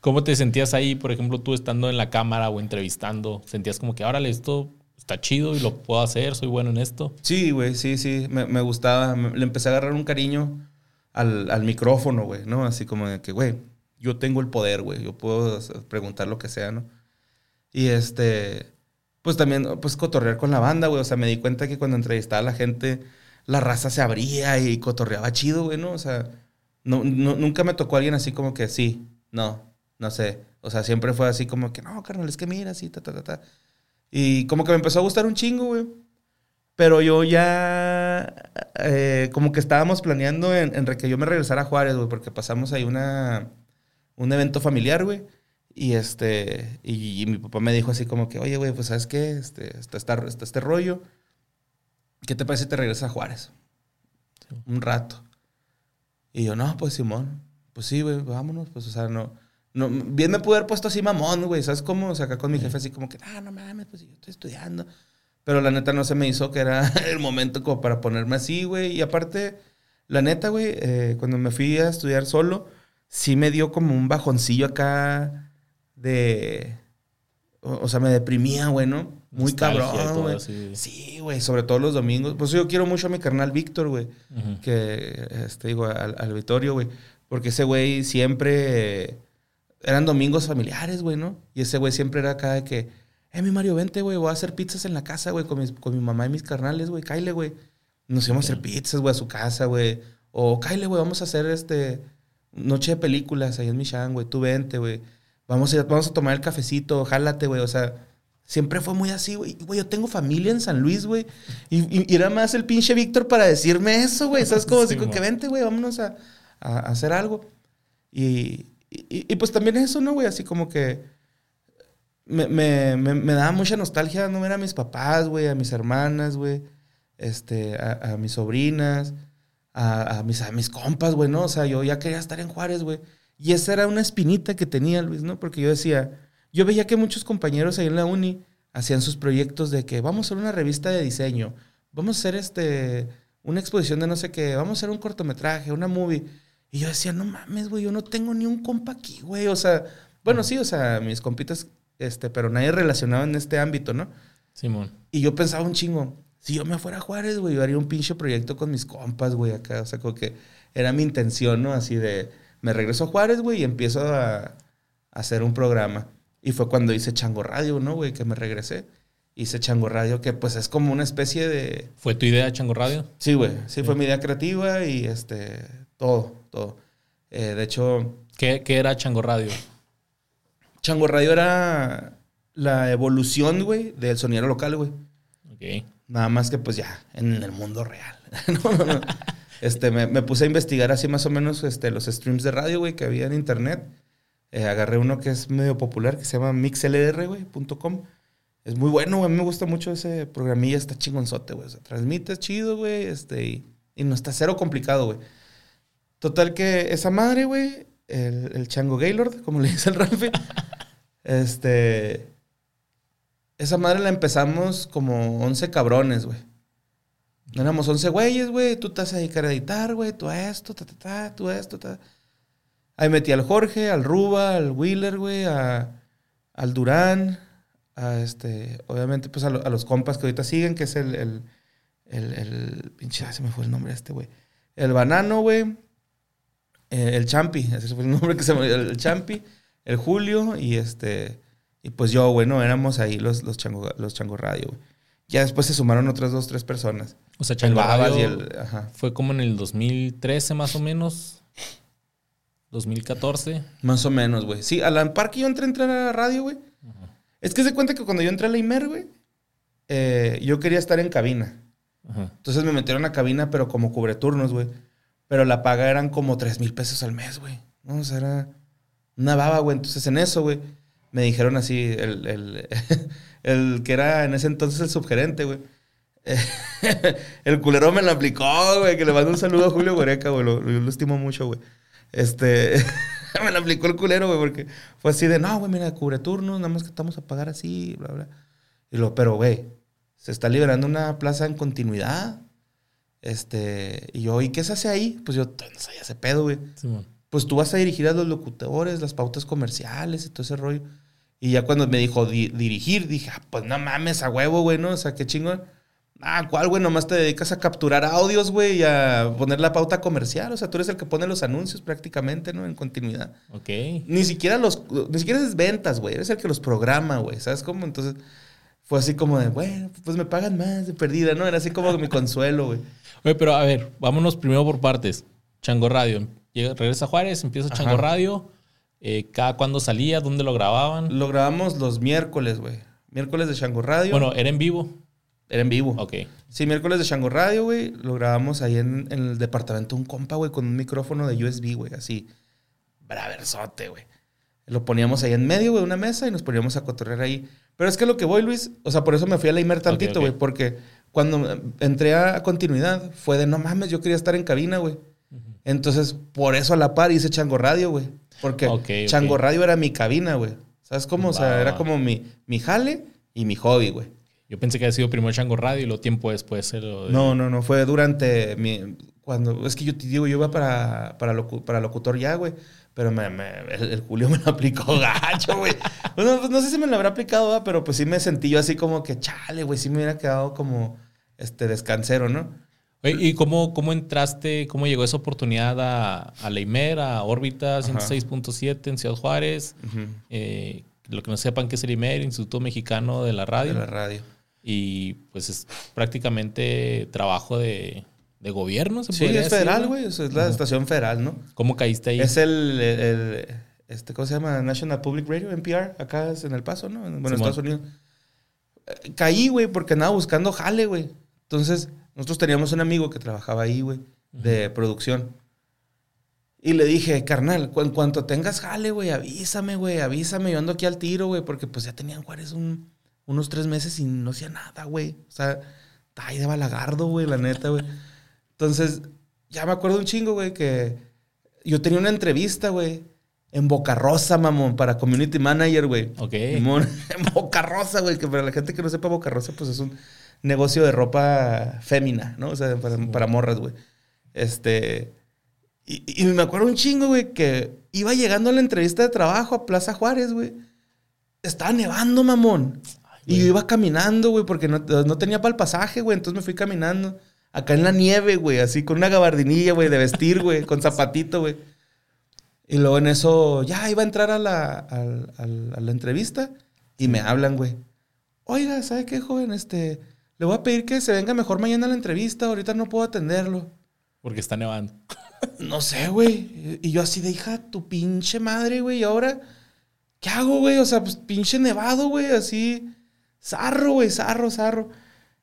¿Cómo te sentías ahí, por ejemplo, tú estando en la cámara o entrevistando? ¿Sentías como que, órale, esto está chido y lo puedo hacer, soy bueno en esto? Sí, güey, sí, sí. Me, me gustaba. Me- le empecé a agarrar un cariño al, al micrófono, güey, ¿no? Así como de que, güey, yo tengo el poder, güey. Yo puedo preguntar lo que sea, ¿no? Y este, pues también, pues cotorrear con la banda, güey. O sea, me di cuenta que cuando entrevistaba a la gente, la raza se abría y cotorreaba chido, güey, ¿no? O sea, no, no- nunca me tocó alguien así como que sí, no, no sé. O sea, siempre fue así como que, no, carnal, es que mira, así, ta, ta, ta, ta. Y como que me empezó a gustar un chingo, güey. Pero yo ya, eh, como que estábamos planeando en, en que yo me regresara a Juárez, güey, porque pasamos ahí una, un evento familiar, güey. Y este, y, y mi papá me dijo así como que, oye, güey, pues sabes qué, este, está, está, está este rollo. ¿Qué te parece si te regresas a Juárez? Sí. Un rato. Y yo, no, pues Simón, pues sí, güey, vámonos, pues, o sea, no. No, bien me pude haber puesto así mamón, güey, ¿sabes cómo? O sea, acá con mi jefe así como que, ah, no mames, pues yo estoy estudiando. Pero la neta no se me hizo que era el momento como para ponerme así, güey. Y aparte, la neta, güey, eh, cuando me fui a estudiar solo, sí me dio como un bajoncillo acá de... O, o sea, me deprimía, güey, ¿no? Muy Nostalgia cabrón, güey. Sí, güey, sobre todo los domingos. Pues yo quiero mucho a mi carnal Víctor, güey que, este, digo, al, al Vittorio, güey. Porque ese güey siempre... eh, eran domingos familiares, güey, ¿no? Y ese güey siempre era acá de que... Eh, mi Mario, vente, güey. Voy a hacer pizzas en la casa, güey, con, mis- con mi mamá y mis carnales, güey. Cáile, güey. Nos íbamos a hacer pizzas, güey, a su casa, güey. O cáile, güey, vamos a hacer, este... Noche de películas ahí en Michan, güey. Tú vente, güey. Vamos a, vamos a tomar el cafecito. Jálate, güey. O sea... Siempre fue muy así, güey. Güey, yo tengo familia en San Luis, güey. Y, y- y era más el pinche Víctor para decirme eso, güey. ¿Sabes cómo? Así Sí, que vente, güey, vámonos a, a- a hacer algo. Y, y- y, pues también eso, ¿no, güey? Así como que me, me, me, me daba mucha nostalgia no ver a mis papás, güey, a mis hermanas, güey, este, a, mis sobrinas, a, a mis, a mis compas, güey, ¿no? O sea, yo ya quería estar en Juárez, güey. Y esa era una espinita que tenía, Luis, ¿no? Porque yo decía, yo veía que muchos compañeros ahí en la uni hacían sus proyectos de que vamos a hacer una revista de diseño, vamos a hacer este, una exposición de no sé qué, vamos a hacer un cortometraje, una movie. Y yo decía, no mames, güey, yo no tengo ni un compa aquí, güey. O sea, bueno, sí, o sea, mis compitas, este, pero nadie relacionado en este ámbito, ¿no? Simón. Y yo pensaba un chingo, si yo me fuera a Juárez, güey, yo haría un pinche proyecto con mis compas, güey, acá. O sea, como que era mi intención, ¿no? Así de, me regreso a Juárez, güey, y empiezo a, a hacer un programa. Y fue cuando hice Chango Radio, ¿no, güey? Que me regresé. Hice Chango Radio, que pues es como una especie de... ¿Fue tu idea, Chango Radio? Sí, güey. Sí, fue mi idea creativa y este... Todo, todo. Eh, de hecho, ¿Qué, qué era Chango Radio? Chango Radio era la evolución, güey, del sonido local, güey. Ok. Nada más que pues ya, en el mundo real. no, no, no. Este, me, me puse a investigar así más o menos este, los streams de radio, güey, que había en internet. Eh, agarré uno que es medio popular, que se llama mixlr, güey, punto com. Es muy bueno, güey. A mí me gusta mucho ese programilla. Está chingonzote, güey. O sea, transmite chido, güey. Este, y, y no está cero complicado, güey. Total que esa madre, güey, el, el chango Gaylord, como le dice el Ralphie, este... Esa madre la empezamos como 11 cabrones, güey. Éramos 11 güeyes, güey. Tú te vas a dedicar a editar, güey. Tú a esto, ta, ta, ta, tú a esto, ta. Ahí metí al Jorge, al Ruba, al Wheeler, güey, a, al Durán, a este, obviamente, pues a, lo- a los compas que ahorita siguen, que es el, el, el, el- pinche, se me fue el nombre de este, güey. El Banano, güey. Eh, el Champi, ese fue el nombre que se me el, el Champi, el Julio y este, y pues yo, güey, no, éramos ahí los, los, chango, los chango radio, güey. Ya después se sumaron otras dos, tres personas. O sea, El Chango Babas Radio y el, ajá. fue como en el 2013 más o menos. 2014. Más o menos, güey. Sí, a la par que yo entré a entrar a la radio, güey. Es que se cuenta que cuando yo entré a la IMER, güey, eh, yo quería estar en cabina. Ajá. Entonces me metieron a cabina, pero como cubreturnos, güey. Pero la paga eran como 3 mil pesos al mes, güey. No, o sea, era una baba, güey. Entonces en eso, güey, me dijeron así, el, el, el que era en ese entonces el subgerente, güey. el culero me lo aplicó, güey. Que le mando un saludo a Julio Goreca, güey. Lo, lo, estimo mucho, güey. Este, me lo aplicó el culero, güey, porque fue así de, no, güey, mira, cubre turnos, nada más que estamos a pagar así, bla, bla. Y lo, pero, güey, se está liberando una plaza en continuidad. Este, y yo, ¿y qué se hace ahí? Pues yo, no sabía ese pedo, güey. Pues tú vas a dirigir a los locutores, las pautas comerciales y todo ese rollo. Y ya cuando me dijo di- dirigir, dije, ah, pues no mames, a huevo, güey, ¿no? O sea, qué chingón. Ah, ¿cuál, güey? Nomás te dedicas a capturar audios, güey, y a poner la pauta comercial. O sea, tú eres el que pone los anuncios prácticamente, ¿no? En continuidad. Ok. Ni siquiera los, ni siquiera es ventas, güey. Eres el que los programa, güey. ¿Sabes cómo? Entonces, fue así como de, bueno, pues me pagan más de perdida, ¿no? Era así como mi consuelo, güey. Oye, pero a ver, vámonos primero por partes. Chango Radio. Llega, regresa a Juárez, empieza Chango. Radio. Eh, ¿Cada cuándo salía? ¿Dónde lo grababan? Lo grabamos los miércoles, güey. Miércoles de Shango Radio. Bueno, era en vivo. era en vivo. Ok. Sí, miércoles de Shango Radio, güey. Lo grabamos ahí en, en el departamento de un compa, güey, con un micrófono de USB, güey, así. Braversote, güey. Lo poníamos ahí en medio, güey, una mesa y nos poníamos a cotorrear ahí. Pero es que lo que voy, Luis, o sea, por eso me fui a la Imer tantito, güey, porque cuando entré a continuidad fue de no mames, yo quería estar en cabina, güey. Entonces, por eso a la par hice Chango Radio, güey. Porque. Chango Radio era mi cabina, güey. ¿Sabes cómo? O sea, era como mi, mi jale y mi hobby, güey. Yo pensé que había sido primero Chango Radio y luego tiempo después lo de- No, no, no. Fue durante mi. Cuando. Es que yo te digo, yo iba para, para, locu- para locutor ya, güey. Pero me, me- el, el Julio me lo aplicó gacho, güey. Bueno, pues no sé si me lo habrá aplicado, ¿verdad? pero pues sí me sentí yo así como que, chale, güey, sí me hubiera quedado como este descansero, ¿no? ¿Y cómo, cómo entraste, cómo llegó esa oportunidad a, a la IMER, a órbita Ajá. 106.7 en Ciudad Juárez? Eh, lo que no sepan que es el IMER, Instituto Mexicano de la Radio. De la radio. Y pues es prácticamente trabajo de, de gobierno, ¿se Sí, podría es decir, federal, güey. Es es la Ajá. estación federal, ¿no? ¿Cómo caíste ahí? Es el, el- el- este, ¿cómo se llama? National Public Radio, NPR, acá es en El Paso, ¿no? Bueno, en Simón. Estados Unidos. Eh, Caí, güey, porque andaba buscando jale, güey. Entonces, nosotros teníamos un amigo que trabajaba ahí, güey, de producción. Y le dije, carnal, cu- en cuanto tengas jale, güey, avísame, güey, avísame. Yo ando aquí al tiro, güey, porque pues ya tenían Juárez un- unos tres meses y no hacía nada, güey. O sea, está ahí de balagardo, güey, la neta, güey. Entonces, ya me acuerdo un chingo, güey, que yo tenía una entrevista, güey, en Boca Rosa, mamón, para Community Manager, güey. Ok. Simón, en Boca Rosa, güey, que para la gente que no sepa Boca Rosa, pues es un negocio de ropa fémina, ¿no? O sea, para, para morras, güey. Este. Y, y me acuerdo un chingo, güey, que iba llegando a la entrevista de trabajo a Plaza Juárez, güey. Estaba nevando, mamón. y yo iba caminando, güey, porque no, no tenía para el pasaje, güey. Entonces me fui caminando. Acá en la nieve, güey, así con una gabardinilla, güey, de vestir, güey, con zapatito, güey. Y luego en eso ya iba a entrar a la, a la entrevista y me hablan, güey. Oiga, ¿sabe qué, joven? Este, le voy a pedir que se venga mejor mañana a la entrevista. Ahorita no puedo atenderlo. Porque está nevando. No sé, güey. Y yo así de hija, tu pinche madre, güey. ¿Y ahora qué hago, güey? O sea, pues pinche nevado, güey. Así, zarro, güey, zarro, zarro.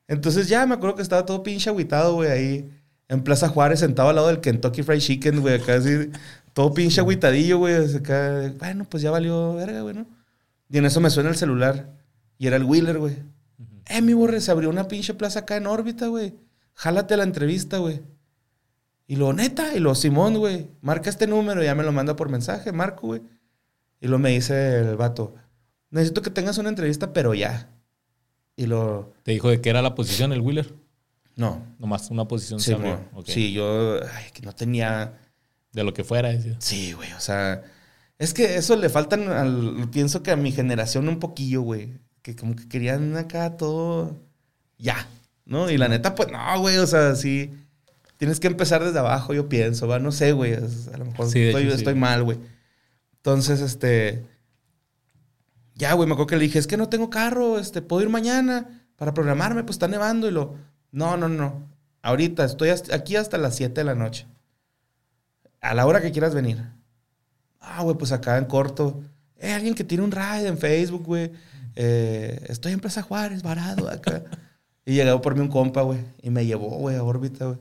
Entonces ya me acuerdo que estaba todo pinche agüitado, güey, ahí en Plaza Juárez, sentado al lado del Kentucky Fried Chicken, güey, acá así, Todo pinche agüitadillo, güey. Acá, bueno, pues ya valió verga, güey, ¿no? Y en eso me suena el celular. Y era el Wheeler, güey. Eh, mi borre, se abrió una pinche plaza acá en órbita, güey. Jálate la entrevista, güey. Y lo neta, y lo Simón, güey. Marca este número, ya me lo manda por mensaje, Marco, güey. Y lo me dice el vato, necesito que tengas una entrevista, pero ya. Y lo... ¿Te dijo de qué era la posición el Wheeler? No. Nomás una posición Sí, se abrió. sí yo ay, que no tenía... De lo que fuera. decía. Sí, güey, o sea... Es que eso le faltan al... Pienso que a mi generación un poquillo, güey. Que como que querían acá todo... Ya, ¿no? Y la neta, pues no, güey, o sea, sí... Tienes que empezar desde abajo, yo pienso, va. No sé, güey. A lo mejor Sí, de estoy, hecho, sí. estoy mal, güey. Entonces, este... Ya, güey, me acuerdo que le dije, es que no tengo carro, este, puedo ir mañana para programarme, pues está nevando. Y lo, no, no, no. Ahorita estoy aquí hasta las 7 de la noche. A la hora que quieras venir. Ah, güey, pues acá en corto. Eh, alguien que tiene un ride en Facebook, güey. Eh, estoy en Plaza Juárez, varado acá. y llegó por mí un compa, güey. Y me llevó, güey, a órbita, güey.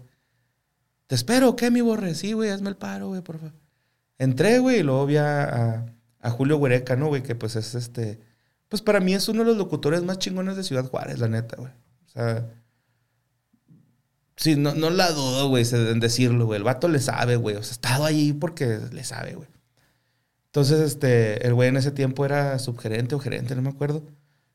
Te espero, ¿qué, mi borre? Sí, güey, hazme el paro, güey, por favor. Entré, güey, y luego vi a- a Julio Huereca, ¿no, güey? Que pues es este. Pues para mí es uno de los locutores más chingones de Ciudad Juárez, la neta, güey. O sea. Sí, no, no la dudo, güey, en decirlo, güey. El vato le sabe, güey. O sea, ha estado ahí porque le sabe, güey. Entonces, este, el güey en ese tiempo era subgerente o gerente, no me acuerdo.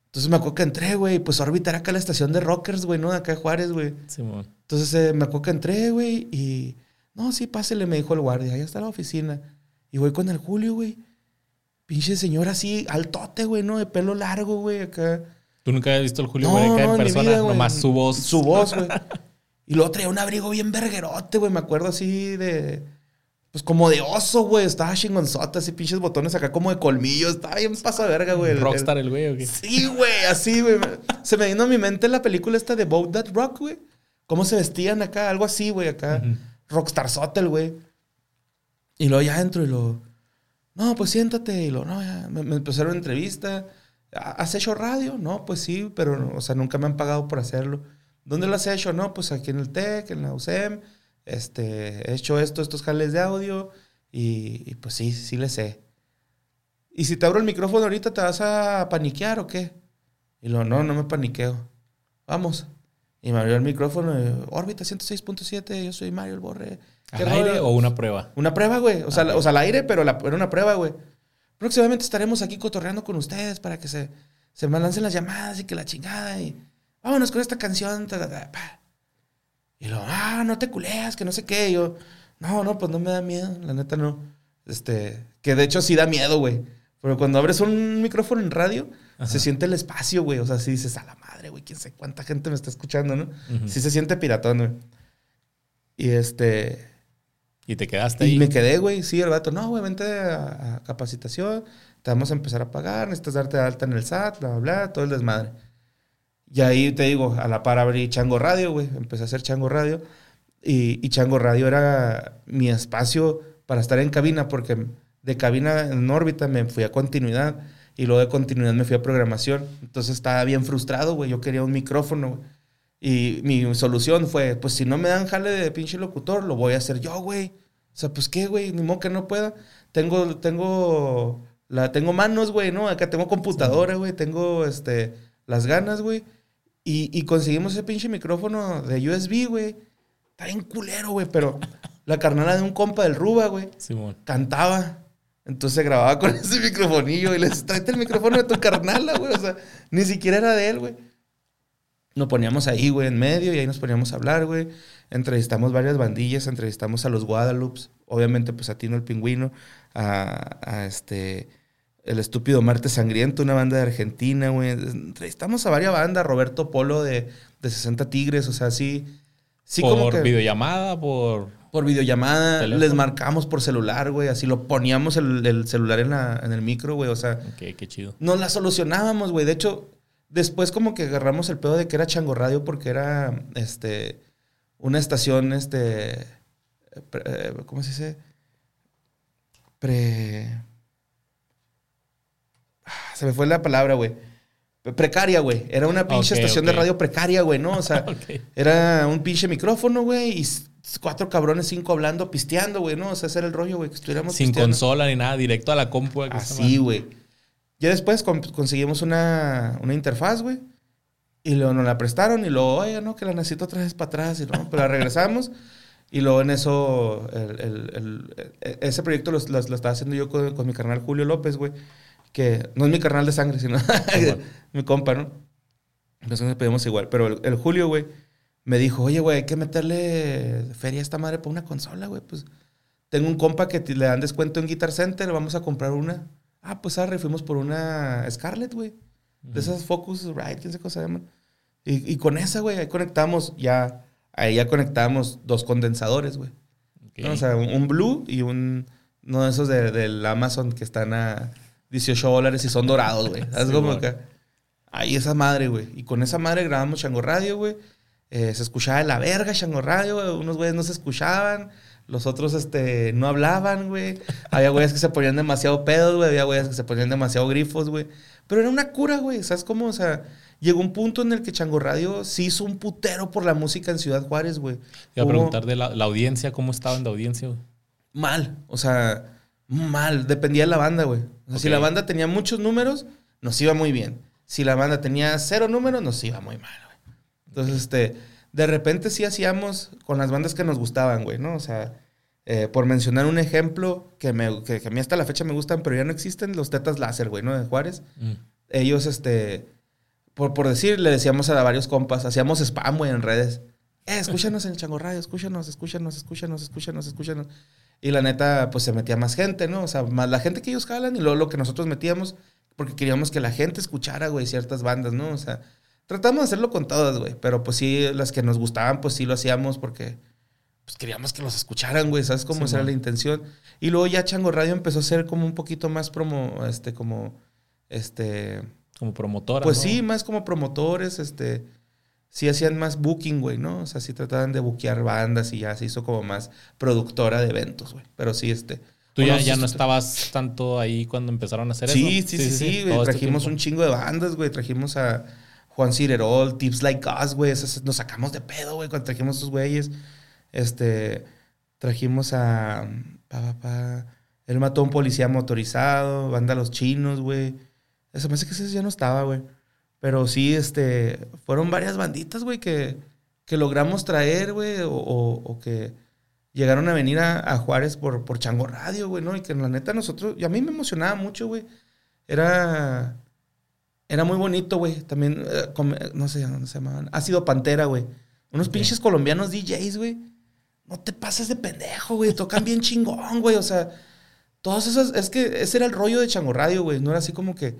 Entonces me acuerdo que entré, güey. Pues órbita era acá la estación de Rockers, güey, ¿no? Acá de Juárez, güey. Simón. Entonces eh, me acuerdo que entré, güey, y... No, sí, pásele, me dijo el guardia. Ahí está la oficina. Y voy con el Julio, güey. Pinche señor así, altote, güey, ¿no? De pelo largo, güey, acá. ¿Tú nunca habías visto al Julio No, en persona? vida. Nomás su voz. Su voz, güey. y luego traía un abrigo bien verguerote, güey. Me acuerdo así de... Pues como de oso, güey. Estaba chingonzota, así pinches botones acá como de colmillos. Estaba bien pasa verga, güey. el- el- Rockstar el güey, ¿o qué? Sí, güey, así, güey. Se me vino a mi mente la película esta de Boat That Rock, güey. Cómo se vestían acá, algo así, güey, acá. Ujú. Rockstar Sotel, güey. Y luego ya entro y lo... No, pues siéntate. Y lo, no, ya. Me, me empezaron entrevista. ¿Has hecho radio? No, pues sí, pero, o sea, nunca me han pagado por hacerlo. ¿Dónde lo has hecho? No, pues aquí en el TEC, en la USEM. Este, he hecho esto, estos jales de audio. Y, pues sí, sí le sé. ¿Y si te abro el micrófono ahorita, te vas a paniquear o qué? Y lo, no, no me paniqueo. Vamos. Y me abrió el micrófono. Órbita 106.7, yo soy Mario el Borre. ¿Qué ¿Al aire rollo?" o una prueba? Una prueba, güey. O, sea, Ah, o sea, al aire, pero la- era una prueba, güey. Próximamente estaremos aquí cotorreando con ustedes para que se, se me lancen las llamadas y que la chingada. Y vámonos con esta canción. ta, ta, ta, pa. Y lo, ah, no te culeas, que no sé qué. Y yo, no, no, pues no me da miedo. La neta no. Este, que de hecho sí da miedo, güey. Pero cuando abres un micrófono en radio, se siente el espacio, güey. O sea, sí dices, a la madre, güey, quién sé cuánta gente me está escuchando, ¿no? Sí se siente piratón, güey. Y este, Y te quedaste y ahí. me quedé, güey. Sí, el vato, no, güey, vente a, a capacitación. Te vamos a empezar a pagar. Necesitas darte de alta en el SAT, bla, bla, bla, todo el desmadre. Y ahí te digo, a la par abrí Chango Radio, güey. Empecé a hacer Chango Radio. Y, y Chango Radio era mi espacio para estar en cabina, porque de cabina en órbita me fui a continuidad. Y luego de continuidad me fui a programación. Entonces estaba bien frustrado, güey. Yo quería un micrófono, güey. Y mi solución fue, pues si no me dan jale de pinche locutor, lo voy a hacer yo, güey. O sea, pues qué, güey, ni modo que no pueda. Tengo, tengo, la, tengo manos, güey, ¿no? Acá tengo computadora, güey, tengo, este, las ganas, güey. Y, y conseguimos ese pinche micrófono de USB, güey. Está bien culero, güey, pero la carnala de un compa del Ruba, güey, Simón. cantaba. Entonces grababa con ese microfonillo y le decía, tráete el micrófono de tu carnala, güey. O sea, ni siquiera era de él, güey. Nos poníamos ahí, güey, en medio y ahí nos poníamos a hablar, güey. Entrevistamos varias bandillas, entrevistamos a los Guadalupes, obviamente pues a Tino el Pingüino, a, a este, el estúpido Marte Sangriento, una banda de Argentina, güey. Entrevistamos a varias bandas, Roberto Polo de, de 60 Tigres, o sea, sí, sí como por que... videollamada, por. Por videollamada, Teléfono. les marcamos por celular, güey. Así lo poníamos el, el celular en, la, en el micro, güey. O sea, Ok, qué chido. nos la solucionábamos, güey. De hecho, después como que agarramos el pedo de que era Chango Radio porque era, este, una estación, este, pre- eh, ¿cómo se dice? Pre... Ah, Se me fue la palabra, güey. Precaria, güey. Era una pinche estación de radio precaria, güey, ¿no? O sea, era un pinche micrófono, güey, y cuatro cabrones, cinco hablando, pisteando, güey, ¿no? O sea, ese era el rollo, güey, que estuviéramos Sin pisteando. consola ni nada, directo a la compu. Así, güey. Ya después con- conseguimos una, una interfaz, güey. Y luego nos la prestaron y luego, oye, no, que la necesito otra vez para atrás. Y no, pero la regresamos. Y luego en eso, el- el- el- e- ese proyecto lo, lo- lo estaba haciendo yo con, con mi carnal Julio López, güey. Que no es mi carnal de sangre, sino mi compa, ¿no? Entonces nos pedimos igual. Pero el, el Julio, güey, me dijo, oye, güey, hay que meterle feria a esta madre para una consola, güey. Pues tengo un compa que te- le dan descuento en Guitar Center, vamos a comprar una. Ah, pues arre, fuimos por una Scarlett, güey. De esas Focus Rite, quién sé cómo se llaman. Y, y con esa, güey, ahí conectamos ya, ahí ya conectamos dos condensadores, güey. Ok. ¿no? O sea, un, un Blue y un, uno de esos de- del Amazon que están a 18 dólares y son dorados, güey. Es Sí, como güey. acá. Ahí esa madre, güey. Y con esa madre grabamos Chango Radio, güey. Eh, se escuchaba de la verga Chango Radio, güey. Unos güeyes no se escuchaban. Los otros, este, no hablaban, güey. Había güeyes que se ponían demasiado pedos, güey. Había güeyes que se ponían demasiado grifos, güey. Pero era una cura, güey. ¿Sabes cómo? O sea, llegó un punto en el que Chango Radio sí hizo un putero por la música en Ciudad Juárez, güey. Iba a preguntar de la, la audiencia, ¿cómo estaban de audiencia? güey? mal. O sea, mal. Dependía de la banda, güey. O sea, Si la banda tenía muchos números, nos iba muy bien. Si la banda tenía cero números, nos iba muy mal, güey. Entonces, este, de repente sí hacíamos con las bandas que nos gustaban, güey, ¿no? O sea, eh, por mencionar un ejemplo que, me, que, que a mí hasta la fecha me gustan, pero ya no existen, los Tetas Láser, güey, ¿no? De Juárez. Mm. Ellos, este, por, por decir, le decíamos a varios compas, hacíamos spam, güey, en redes. Eh, escúchanos en el Chango Radio, escúchanos, escúchanos, escúchanos, escúchanos, escúchanos. Y la neta, pues se metía más gente, ¿no? O sea, más la gente que ellos jalan y luego lo que nosotros metíamos, porque queríamos que la gente escuchara, güey, ciertas bandas, ¿no? O sea, tratamos de hacerlo con todas, güey, pero pues sí, las que nos gustaban, pues sí lo hacíamos porque pues queríamos que los escucharan, güey, ¿sabes cómo Sí, era man. la intención? Y luego ya Chango Radio empezó a ser como un poquito más promo, este, como, este, Como promotora. pues ¿no? sí, más como promotores, este, sí hacían más booking, güey, ¿no? O sea, sí trataban de buquear bandas y ya se hizo como más productora de eventos, güey. Pero sí, este. Tú ya, ya sí, no sí, estabas tanto ahí cuando empezaron a hacer Sí, eso. sí, sí, sí, todo este Trajimos un chingo de bandas, güey. Trajimos a Juan Cirerol, Tips Like Us, güey. Nos sacamos de pedo, güey, cuando trajimos a esos güeyes. Este, trajimos a, pa, pa, pa, él mató a un policía motorizado, banda Los Chinos, güey. Eso me hace que ese ya no estaba, güey. Pero sí, este, fueron varias banditas, güey, que, que logramos traer, güey, o, o- o que llegaron a venir a, a Juárez por, por Chango Radio, güey, ¿no? Y que la neta nosotros, y a mí me emocionaba mucho, güey. Era, era muy bonito, güey. También, eh, no sé, ¿cómo se llamaban? Ácido Pantera, güey. Unos pinches colombianos DJs, güey. No te pases de pendejo, güey. Tocan bien chingón, güey. O sea, todos esos, es que ese era el rollo de Chango Radio, güey. No era así como que,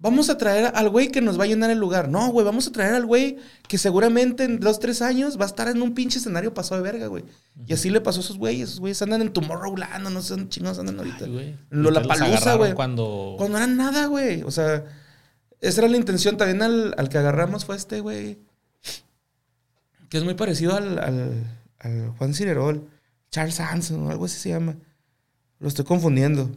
vamos a traer al güey que nos va a llenar el lugar. No, güey, vamos a traer al güey que seguramente en dos, tres años va a estar en un pinche escenario pasado de verga, güey. Y así le pasó a esos güeyes. Esos güeyes andan en Tomorrowland, no sé dónde chingados andan ahorita. Ay, Lollapalooza, agarraron güey. Cuando... Cuando eran nada, güey. O sea, esa era la intención. También al, al que agarramos fue este, güey. Que es muy parecido al, al, al Juan Cirerol. Charles Hanson o algo así se llama. Lo estoy confundiendo.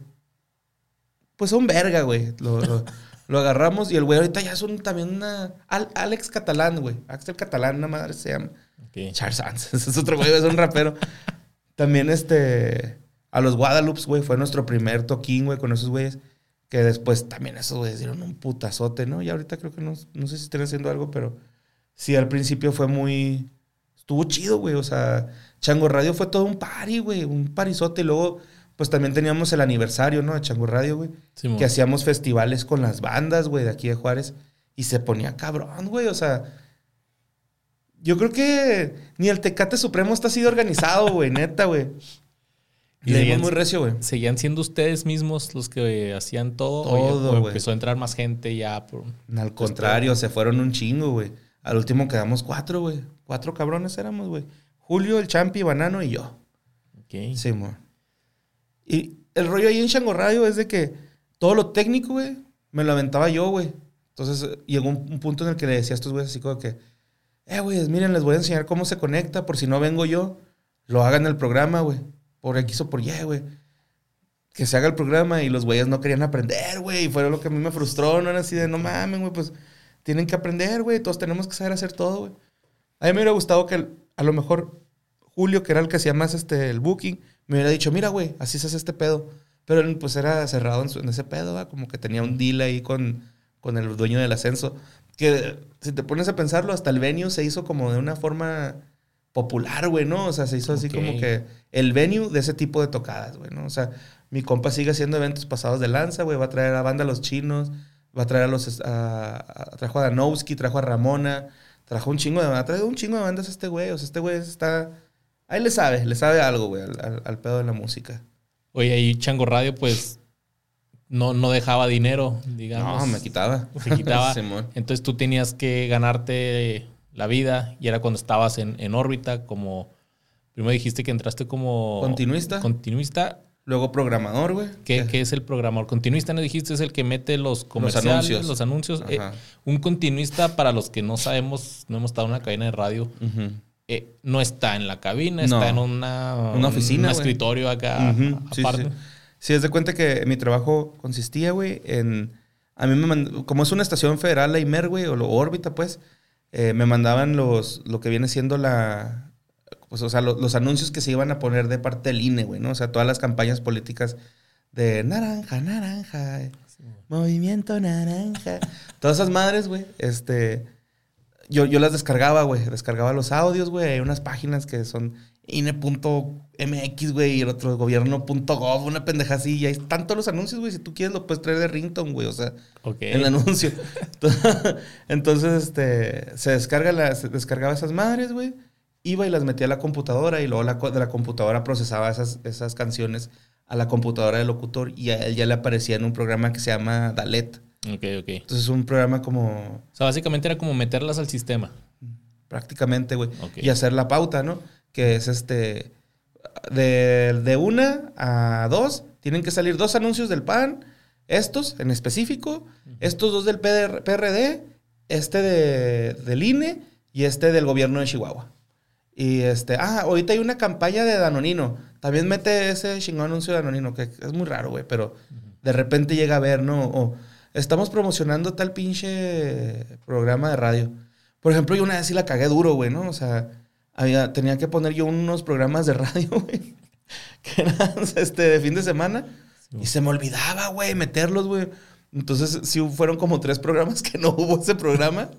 Pues son verga, güey. Lo, lo- lo agarramos y el güey ahorita ya es un, también una... Al- Alex Catalán, güey. Axel Catalán, una madre se llama. Ok. Charles Hanson. Ese es otro güey, es un rapero. También este... A los Guadalupe, güey, fue nuestro primer toquín, güey, con esos güeyes. Que después también esos güeyes dieron un putazote, ¿no? Y ahorita creo que no, no sé si estén haciendo algo, pero sí, al principio fue muy... Estuvo chido, güey. O sea, Chango Radio fue todo un party, güey. Un parizote. Y luego, pues también teníamos el aniversario, ¿no? De Chango Radio, güey. Simón. Que hacíamos festivales con las bandas, güey, de aquí de Juárez. Y se ponía cabrón, güey. O sea, yo creo que ni el Tecate Supremo está así de organizado, güey, neta, güey. Y Le seguían- muy recio, güey. ¿Seguían siendo ustedes mismos los que hacían todo? Todo, güey. empezó a entrar más gente ya por... Al contrario, se fueron un chingo, güey. Al último quedamos cuatro, güey. Cuatro cabrones éramos, güey. Julio, el Champi, Banano y yo. Ok. Sí, mo. Y el rollo ahí en Shango Radio es de que todo lo técnico, güey, me lo aventaba yo, güey. Entonces eh, llegó un, un punto en el que le decía a estos güeyes así como que, eh, güey, miren, les voy a enseñar cómo se conecta, por si no vengo yo, lo hagan el programa, güey. Por X o por Y, güey. Que se haga el programa y los güeyes no querían aprender, güey. Y fue lo que a mí me frustró, no era así de, no mames, güey, pues tienen que aprender, güey. Todos tenemos que saber hacer todo, güey. A mí me hubiera gustado que a lo mejor Julio, que era el que hacía más este, el booking, me hubiera dicho, mira, güey, así se hace este pedo. Pero él, pues era cerrado en, su- en ese pedo, ¿va? como que tenía un deal ahí con, con el dueño del ascenso. Que si te pones a pensarlo, hasta el venue se hizo como de una forma popular, güey, ¿no? O sea, se hizo así como que el venue de ese tipo de tocadas, güey, ¿no? O sea, mi compa sigue haciendo eventos pasados de lanza, güey, va a traer a banda a los chinos, va a traer a los... a- a- trajo a Danowski, trajo a Ramona, trajo un chingo de... Ha traído un chingo de bandas este güey, o sea, este güey está... Ahí le sabe, le sabe algo, güey, al, al- al pedo de la música. Oye, ahí Chango Radio, pues, no, no dejaba dinero, digamos. No, me quitaba. Se quitaba. Entonces tú tenías que ganarte la vida y era cuando estabas en, en órbita como... Primero dijiste que entraste como... Continuista. Continuista. Luego programador, güey. ¿Qué, qué es el programador? Continuista, ¿no dijiste? Es el que mete los comerciales, los anuncios. anuncios. Eh, un continuista, para los que no sabemos, no hemos estado en una cadena de radio, eh, no está en la cabina, No. está en una, Una oficina, Un escritorio acá, sí, aparte. sí. Sí, es de cuenta que mi trabajo consistía, güey, en... A mí me mand- Como es una estación federal, la IMER, güey, o la órbita, pues, eh, me mandaban los... Lo que viene siendo la... Pues, o sea, lo- los anuncios que se iban a poner de parte del INE, güey, ¿no? O sea, todas las campañas políticas de naranja, naranja, eh, movimiento naranja. Todas esas madres, güey, este... Yo, yo las descargaba, güey. Descargaba los audios, güey. Hay unas páginas que son INE.mx, güey, y el otro gobierno.gov, una pendeja así. Y ahí están todos los anuncios, güey. Si tú quieres, lo puedes traer de ringtone, güey. O sea, el anuncio. Entonces, este, se, descarga la, se descargaba esas madres, güey. Iba y las metía a la computadora y luego la, de la computadora procesaba esas, esas canciones a la computadora del locutor y a él ya le aparecía en un programa que se llama Dalet. Ok, ok. Entonces, es un programa como O sea, básicamente era como meterlas al sistema. prácticamente, güey. Y hacer la pauta, ¿no? Que es este. De, de una a dos, tienen que salir dos anuncios del PAN, estos en específico, estos dos del PRD, este de, del INE y este del gobierno de Chihuahua. Y este, ah, ahorita hay una campaña de Danonino. También mete ese chingón anuncio de Danonino, que es muy raro, güey, pero de repente llega a ver, ¿no? O estamos promocionando tal pinche programa de radio. Por ejemplo, yo una vez sí la cagué duro, güey, ¿no? O sea, había, tenía que poner yo unos programas de radio, güey, que eran este, de fin de semana. Y se me olvidaba, güey, meterlos, güey. Entonces, sí fueron como tres programas que no hubo ese programa.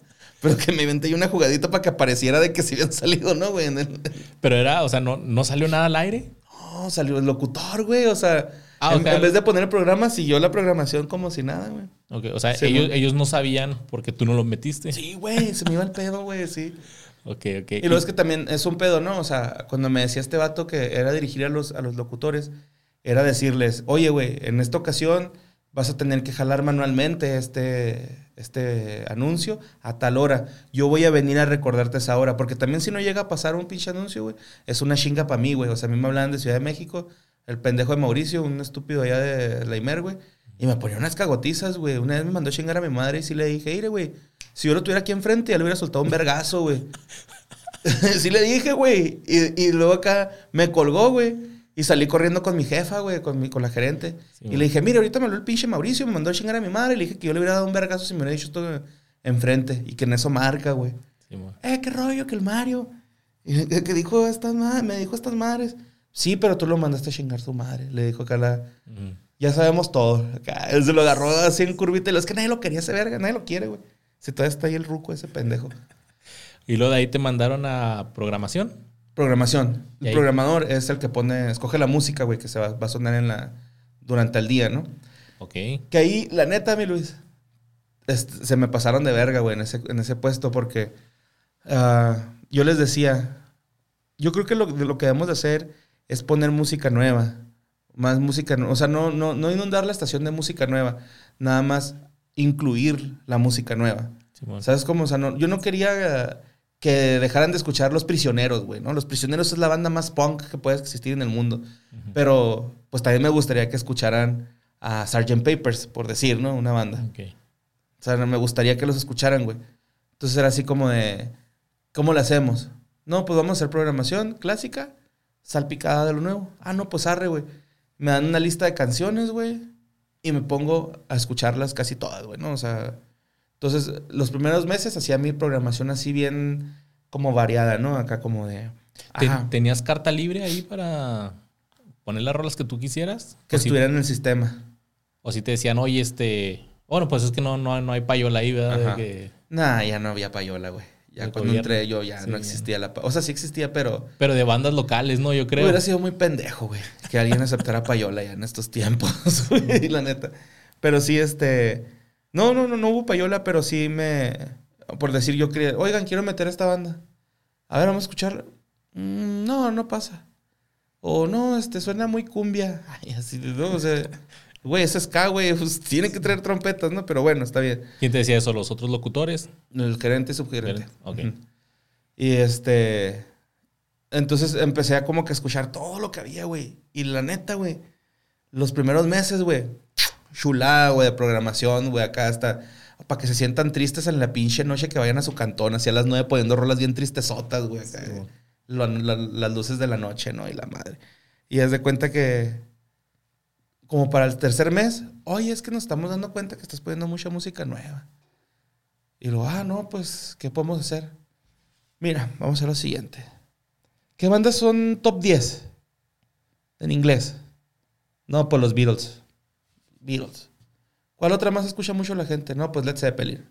Pero que me inventé yo una jugadita para que apareciera de que sí habían salido, ¿no, güey? El- Pero era, o sea, no, no salió nada al aire. No, salió el locutor, güey. O sea, Ah, o en, sea- en vez de poner el programa, siguió la programación como si nada, güey. Ok, o sea, Sí, ellos, ellos no sabían porque tú no los metiste. Sí, güey, se me iba el pedo, güey, sí. Ok, ok. Y luego es que también es un pedo, ¿no? O sea, cuando me decía este vato que era dirigir a los, a los locutores, era decirles, oye, güey, en esta ocasión vas a tener que jalar manualmente este, este anuncio a tal hora. Yo voy a venir a recordarte esa hora, porque también si no llega a pasar un pinche anuncio, güey, es una chinga para mí, güey. O sea, a mí me hablaban de Ciudad de México, el pendejo de Mauricio, un estúpido allá de la Imer, güey, y me ponía unas cagotizas, güey. Una vez me mandó a chingar a mi madre y sí le dije, mire, güey, si yo lo tuviera aquí enfrente, ya le hubiera soltado un vergazo, güey. sí le dije, güey. Y, y luego acá me colgó, güey. Y salí corriendo con mi jefa, güey, con, mi, con la gerente. Sí, y le dije, mire, ahorita me habló el pinche Mauricio, me mandó a chingar a mi madre. Y le dije que yo le hubiera dado un vergazo si me hubiera dicho esto enfrente. Y que en eso marca, güey. Sí. Eh, qué rollo, que el Mario. Y que, que dijo estas madres, me dijo estas madres. Sí, pero tú lo mandaste a chingar su madre. Le dijo acá la... Ya sabemos todo. Acá, él se lo agarró así en curvita. Y lo es que nadie lo quería ese verga, nadie lo quiere, güey. Si todavía está ahí el ruco ese pendejo. Y luego de ahí te mandaron a programación. Programación. El programador es el que pone, escoge la música, güey, que se va, va a sonar en la, durante el día, ¿no? Ok. Que ahí, la neta, mi Luis, se me pasaron de verga, güey, en ese, en ese puesto, porque ah, yo les decía, yo creo que lo, lo que debemos de hacer es poner música nueva, más música, o sea, no, no, no inundar la estación de música nueva, nada más incluir la música nueva. ¿Sabes cómo? O sea, no- yo no quería que dejaran de escuchar Los Prisioneros, güey, ¿no? Los Prisioneros es la banda más punk que puede existir en el mundo. Pero, pues también me gustaría que escucharan a Sgt. Papers, por decir, ¿no? Una banda. Ok. O sea, me gustaría que los escucharan, güey. Entonces era así como de, ¿cómo lo hacemos? No, pues vamos a hacer programación clásica, salpicada de lo nuevo. Ah, no, pues arre, güey. Me dan una lista de canciones, güey, y me pongo a escucharlas casi todas, güey, ¿no? O sea, entonces los primeros meses hacía mi programación así bien como variada, ¿no? Acá como de, Ajá. ¿Tenías carta libre ahí para poner las rolas que tú quisieras? Que o si, estuviera en el sistema. o si te decían, oye, este... Bueno, pues es que no, no, no hay payola ahí, ¿verdad? Que- Nah, ya no había payola, güey. Ya El cuando gobierno. entré yo ya Sí, no existía la payola. O sea, sí existía, pero Pero de bandas locales, ¿no? Yo creo. hubiera sido muy pendejo, güey. Que alguien aceptara payola ya en estos tiempos, güey, la neta. Pero sí, este... No, no, no, no hubo payola, pero sí me... Por decir, yo quería... Oigan, quiero meter esta banda. A ver, vamos a escucharla. "Mm, no, no pasa. O no, este, suena muy cumbia. Ay, así, ¿no? O sea... Güey, es ska, güey. Pues, tiene que traer trompetas, ¿no? Pero bueno, está bien. ¿Quién te decía eso? ¿Los otros locutores? El gerente y subgerente. Ok. Y este. Entonces empecé a como que escuchar todo lo que había, güey. Y la neta, güey. Los primeros meses, güey. Chulada, güey, de programación, güey. Acá hasta. Para que se sientan tristes en la pinche noche que vayan a su cantón. Así a las nueve poniendo rolas bien tristesotas, güey. acá, Sí, güey. la- las luces de la noche, ¿no? Y la madre. Y haz de cuenta que. Como para el tercer mes, oye, es que nos estamos dando cuenta que estás poniendo mucha música nueva. Y luego, ah, no, pues, ¿qué podemos hacer? Mira, vamos a hacer lo siguiente. ¿Qué bandas son top 10 en inglés? No, pues los Beatles. Beatles. ¿Cuál otra más escucha mucho la gente? No, pues Led Zeppelin.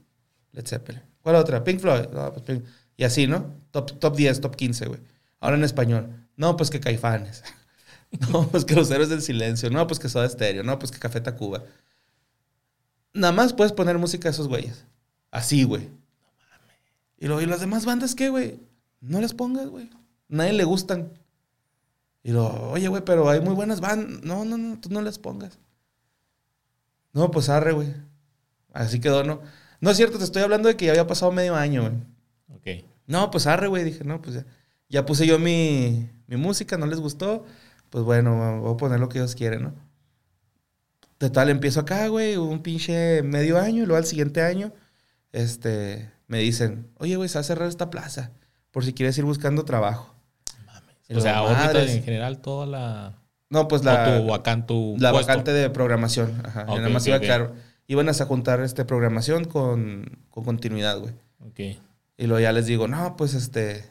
Led Zeppelin. ¿Cuál otra? Pink Floyd. No, pues Pink- Y así, ¿no? Top, top 10, top 15, güey. Ahora en español. No, pues que Caifanes. No, pues que los héroes del silencio. No, pues que Soda Stereo. No, pues que Café Tacuba. Nada más puedes poner música de esos güeyes. Así, güey. Y luego, ¿y las demás bandas qué, güey? No les pongas, güey. Nadie le gustan. Y luego, oye, güey, pero hay muy buenas bandas. No, no, no, tú no les pongas. No, pues arre, güey. Así quedó, ¿no? No es cierto, te estoy hablando de que ya había pasado medio año, güey. Ok. No, pues arre, güey. Dije, no, pues ya. Ya puse yo mi, mi música, no les gustó. Pues bueno, voy a poner lo que ellos quieren, ¿no? Total, empiezo acá, güey, un pinche medio año, y luego al siguiente año, este, me dicen, oye, güey, se va a cerrar esta plaza, por si quieres ir buscando trabajo. Y O sea, ahorita en general toda la... No, pues o la, tu vacante, tu la puesto. vacante de programación. Ajá. Ok, nada más iba a ok. quedar, iban a juntar este, programación con, con continuidad, güey. Ok. Y luego ya les digo, no, pues este,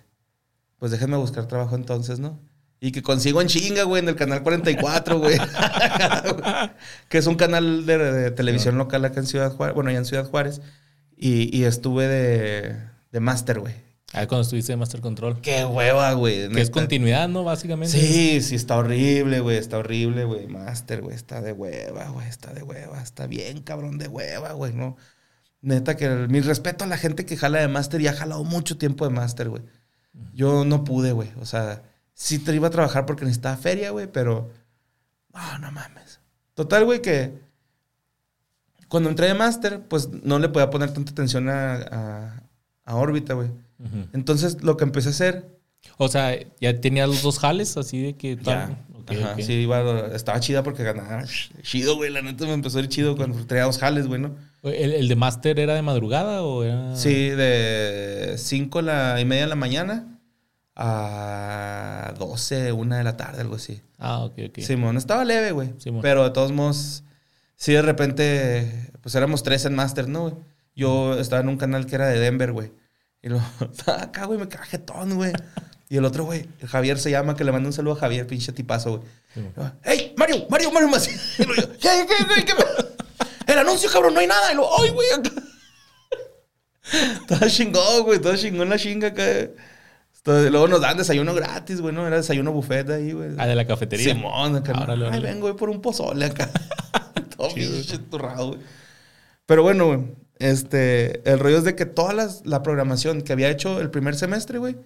pues déjenme buscar trabajo entonces, ¿no? Y que consigo en chinga, güey, en el canal 44, güey. que es un canal de, de televisión local acá en Ciudad Juárez, bueno, allá en Ciudad Juárez. Y, y estuve de, de máster, güey. Ahí cuando estuviste de Master Control. Qué hueva, güey. Que es continuidad, ¿no? Básicamente. Sí, sí, está horrible, güey. Está horrible, güey. Máster, güey. Está de hueva, güey. Está de hueva. Está bien, cabrón, de hueva, güey. No. Neta, que mi respeto a la gente que jala de máster y ha jalado mucho tiempo de máster, güey. Yo no pude, güey. O sea, sí te iba a trabajar porque necesitaba feria, güey, pero. No, no mames. Total, güey, que. Cuando entré de máster, pues no le podía poner tanta atención a, a, a órbita, güey. Entonces, lo que empecé a hacer O sea, ya tenías los dos jales, así de que... Ya. tal- ok, Ajá, sí, iba, estaba chida porque ganaba. Chido, güey. La neta me empezó a ir chido cuando traía dos jales, güey, ¿no? ¿El, el de Master era de madrugada o era...? Sí, de 5 la, y media de la mañana a 12, una de la tarde, algo así. Ah, ok, ok. Simón, estaba leve, güey. Pero de todos modos, sí, de repente, pues éramos tres en Master, ¿no, güey? Yo estaba en un canal que era de Denver, güey. Y luego, estaba acá, güey, me caga jetón, güey. Y el otro, güey, el Javier se llama, que le mando un saludo a Javier, pinche tipazo, güey. Simón. ¡Ey, Mario, Mario, Mario Maci! Y luego yo, ¿Qué, qué, qué, qué El anuncio, cabrón, no hay nada. Y luego, ¡ay, güey! Todo chingón, güey, todo chingón la chinga acá. Todo- Luego nos dan desayuno gratis, güey, ¿no? Era desayuno buffet ahí, güey. Ah, de la cafetería. Simón, acá. Ah, órale, Ay, vengo, güey, por un pozole acá. Todo pinche turrado, güey. Pero bueno, güey. Este, el rollo es de que toda las- la programación que había hecho el primer semestre, güey,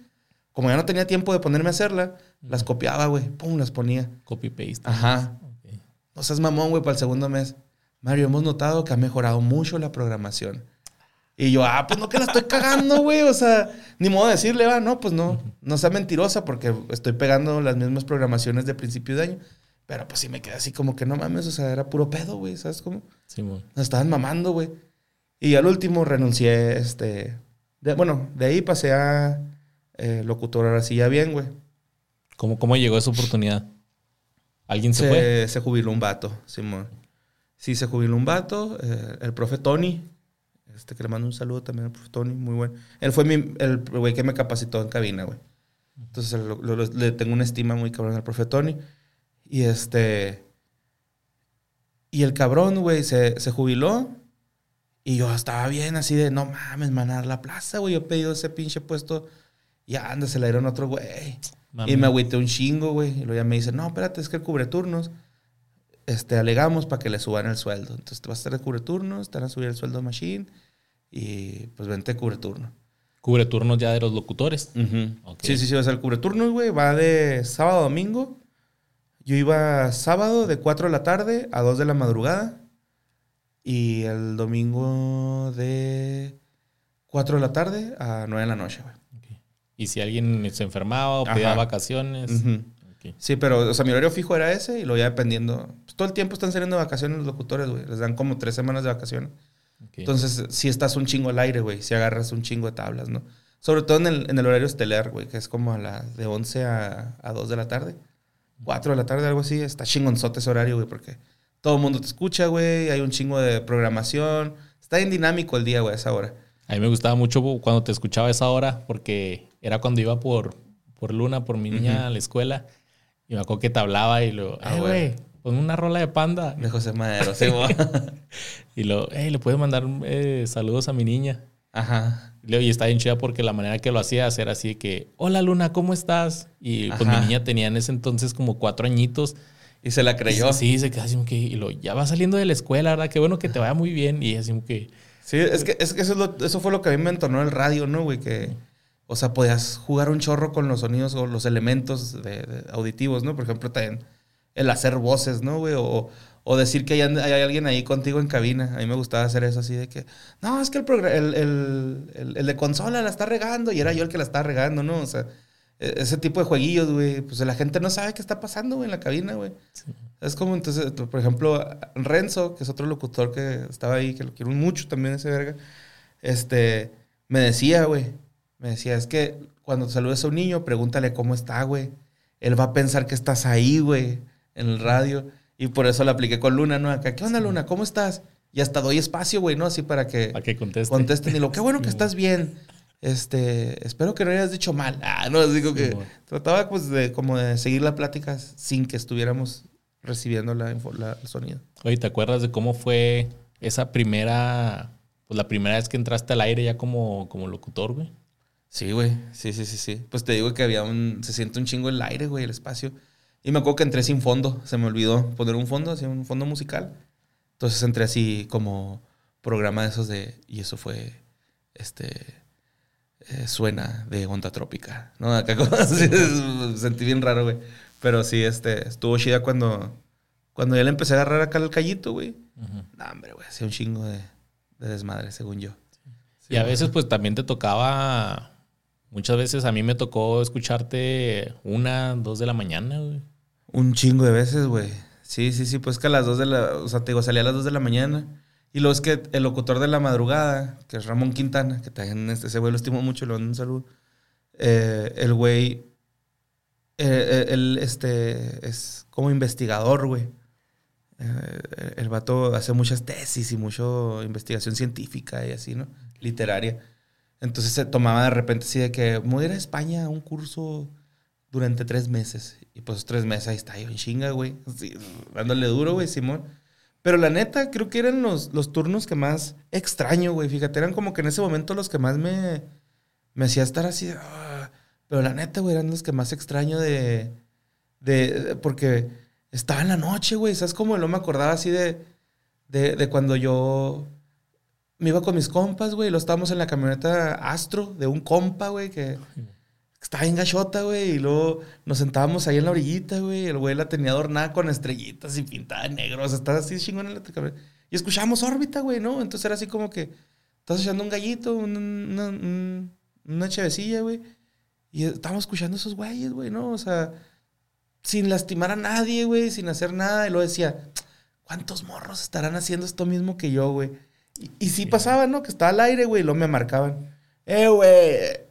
como ya no tenía tiempo de ponerme a hacerla, las copiaba, güey. Pum, las ponía. Copy-paste. Ajá. Ok. No seas mamón, güey, para el segundo mes. Mario, hemos notado que ha mejorado mucho la programación. Y yo, ah, pues no que la estoy cagando, güey. O sea, ni modo de decirle, va, no, pues no. No sea mentirosa porque estoy pegando las mismas programaciones de principio de año. Pero pues sí me quedé así como que no mames, o sea, era puro pedo, güey, ¿sabes cómo? Simón. Nos estaban mamando, güey. Y al último renuncié, este... de- bueno, de ahí pasé a eh, locutor, ahora sí ya bien, güey. ¿Cómo, ¿Cómo llegó esa oportunidad? ¿Alguien se, fue? Se, se jubiló un vato, Simón. Sí, se jubiló un vato. eh, el profe Tony. Este que le mando un saludo también al profe Tony, muy bueno. Él fue mi, el güey que me capacitó en cabina, güey. Entonces lo- lo- le tengo una estima muy cabrón al profe Tony. Y este. Y el cabrón, güey, se, se jubiló. Y yo estaba bien así de, no mames, me van a dar la plaza, güey. Yo he pedido ese pinche puesto. Y anda, se la dieron a otro güey. Mami. Y me agüité un chingo, güey. Y luego ya me dice, no, espérate, es que el cubre turnos. Este, alegamos para que le suban el sueldo. Entonces te vas a estar de cubre turnos, te van a subir el sueldo a Machine. Y pues vente cubre turno. Cubre turnos ya de los locutores. Ok. Sí, sí, sí, va a ser el cubre turnos, güey. Va de sábado a domingo. Yo iba sábado de 4 de la tarde a 2 de la madrugada. Y el domingo de 4 de la tarde a 9 de la noche, güey. Ok. Y si alguien se enfermaba o pedía Ajá. vacaciones. Sí, pero, o sea, mi horario fijo era ese y lo ya dependiendo. Pues, todo el tiempo están saliendo de vacaciones los locutores, güey. Les dan como tres semanas de vacaciones. Entonces, si estás un chingo al aire, güey. Si agarras un chingo de tablas, ¿no? Sobre todo en el, en el horario estelar, güey, que es como a la de 11 a, a 2 de la tarde. 4 de la tarde, algo así. Está chingonzote ese horario, güey, porque todo el mundo te escucha, güey. Hay un chingo de programación. Está bien dinámico el día, güey, a esa hora. A mí me gustaba mucho cuando te escuchaba a esa hora porque era cuando iba por, por Luna, por mi niña a la escuela. Y me acuerdo que te hablaba y lo, Ah, eh, güey. pon una rola de panda. De José Madero, sí, güey. Y lo, hey, le puedes mandar eh, saludos a mi niña. Ajá. Y luego, y está bien chida porque la manera que lo hacías era así de que, hola Luna, ¿cómo estás? Y pues Ajá. mi niña tenía en ese entonces como cuatro añitos. Y se la creyó. Sí, se queda así como que, y lo, ya va saliendo de la escuela, ¿verdad? Qué bueno que te vaya muy bien. Y así como que, Sí, es que, es que eso, es lo- eso fue lo que a mí me entonó el radio, ¿no, güey? Que, o sea, podías jugar un chorro con los sonidos o los elementos de, de auditivos, ¿no? Por ejemplo, también el hacer voces, ¿no, güey? O, o decir que hay, alguien ahí contigo en cabina. A mí me gustaba hacer eso así de que, no, es que el, el, el, el- de consola la está regando y era yo el que la estaba regando, ¿no? O sea, ese tipo de jueguillos, güey, pues la gente no sabe qué está pasando, güey, en la cabina, güey. Es como entonces, por ejemplo, Renzo, que es otro locutor que estaba ahí, que lo quiero mucho también ese verga, este, me decía, güey, me decía, es que cuando saludes a un niño, pregúntale cómo está, güey. Él va a pensar que estás ahí, güey, en el radio. Y por eso la apliqué con Luna, ¿no? Acá, ¿qué onda, Luna? ¿Cómo estás? Y hasta doy espacio, güey, ¿no? Así para que para que conteste. contesten. Y lo, qué bueno que estás bien. Este, espero que no hayas dicho mal. Ah, no, digo que Sí, trataba pues de como de seguir la plática sin que estuviéramos recibiendo la, info- la- el sonido. Oye, ¿te acuerdas de cómo fue esa primera, pues la primera vez que entraste al aire ya como, como locutor, güey? Sí, güey. Sí, sí, sí, sí. Pues te digo que había un. Se siente un chingo el aire, güey, el espacio. Y me acuerdo que entré sin fondo. Se me olvidó poner un fondo, así un fondo musical. Entonces entré así como programa de esos de. Y eso fue. Este. Eh, suena de onda trópica. ¿No? Acá como así, sentí bien raro, güey. Pero sí, este. Estuvo chida cuando. Cuando ya le empecé a agarrar acá el callito, güey. Ujú. No, hombre, güey. Hacía un chingo de, de desmadre, según yo. Y a veces pues también te tocaba, muchas veces a mí me tocó escucharte una, dos de la mañana, güey. Un chingo de veces, güey. Sí, sí, sí, pues que a las 2 de la, o sea, te digo, salía a las 2 de la mañana. Y luego es que el locutor de la madrugada, que es Ramón Quintana, que también este, ese güey lo estimo mucho, le mando un saludo. Eh, el güey, eh, eh, él este, es como investigador, güey. Eh, el vato hace muchas tesis y mucha investigación científica y así, ¿no? Literaria. Entonces se tomaba de repente así de que voy a ir a España a un curso durante tres meses. Y pues tres meses ahí está yo en chinga, güey. Así, dándole duro, güey, Simón. Pero la neta, creo que eran los, los turnos que más extraño, güey. Fíjate, eran como que en ese momento los que más me, me hacía estar así. "Ah". Pero la neta, güey, eran los que más extraño de, de, Porque estaba en la noche, güey. ¿Sabes cómo? No me acordaba así de, de, de cuando yo me iba con mis compas, güey. Lo estábamos en la camioneta Astro de un compa, güey, que estaba en gachota, güey. Y luego nos sentábamos ahí en la orillita, güey. El güey la tenía adornada con estrellitas y pintada de negro. O sea, estaba así chingón en la. Y escuchábamos órbita, güey, ¿no? Entonces era así como que estás echando un gallito, un- una, un- una chevecilla, güey. Y estábamos escuchando esos güeyes, güey, ¿no? O sea, sin lastimar a nadie, güey, sin hacer nada. Y luego decía, ¿cuántos morros estarán haciendo esto mismo que yo, güey? Y, y sí pasaba, ¿no? Que estaba al aire, güey, y luego me marcaban. Eh, güey.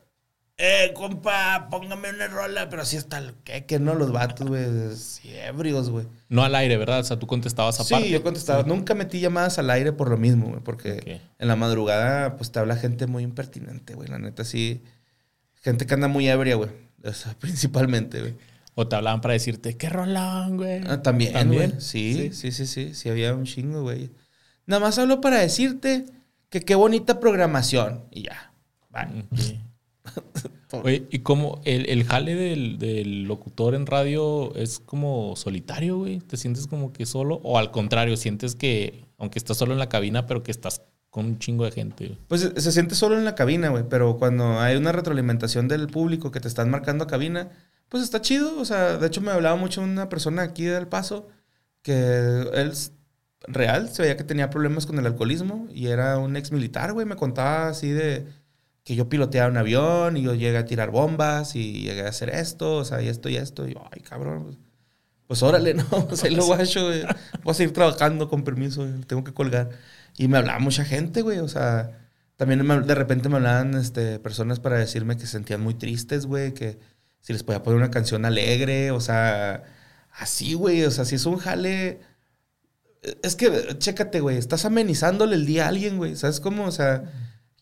Eh, compa, póngame una rola. Pero así hasta el que, que no, los vatos, güey. sí, ebrios, güey. No al aire, ¿verdad? O sea, tú contestabas aparte. Sí, yo contestaba. Nunca metí llamadas al aire por lo mismo, güey. Porque en la madrugada, pues te habla gente muy impertinente, güey. La neta, sí. Gente que anda muy ebria, güey. O sea, principalmente, güey. O te hablaban para decirte, qué rolón, güey. Ah, también, ¿También? güey. Sí, sí, sí, sí, sí, había un chingo, güey. Nada más hablo para decirte que qué bonita programación. Y ya. Bye. Ok. Oye, ¿y cómo el, el jale del, del locutor en radio es como solitario, güey? ¿Te sientes como que solo? O al contrario, sientes que, aunque estás solo en la cabina, pero que estás con un chingo de gente, güey? Pues se- se siente solo en la cabina, güey. Pero cuando hay una retroalimentación del público que te están marcando a cabina, pues está chido. O sea, de hecho me hablaba mucho una persona aquí del Paso que él real se veía que tenía problemas con el alcoholismo y era un ex militar, güey. Me contaba así de que yo piloteaba un avión y yo llegué a tirar bombas y llegué a hacer esto, o sea, y esto y esto. Y yo, ay, cabrón, pues, pues órale, ¿no? Pues ahí lo guacho, güey. Voy a seguir trabajando con permiso, güey, tengo que colgar. Y me hablaba mucha gente, güey, o sea, también me- de repente me hablaban este, personas para decirme que se sentían muy tristes, güey, que si les podía poner una canción alegre, o sea, así, güey, o sea, si es un jale... Es que, chécate, güey, estás amenizándole el día a alguien, güey, ¿sabes cómo? O sea,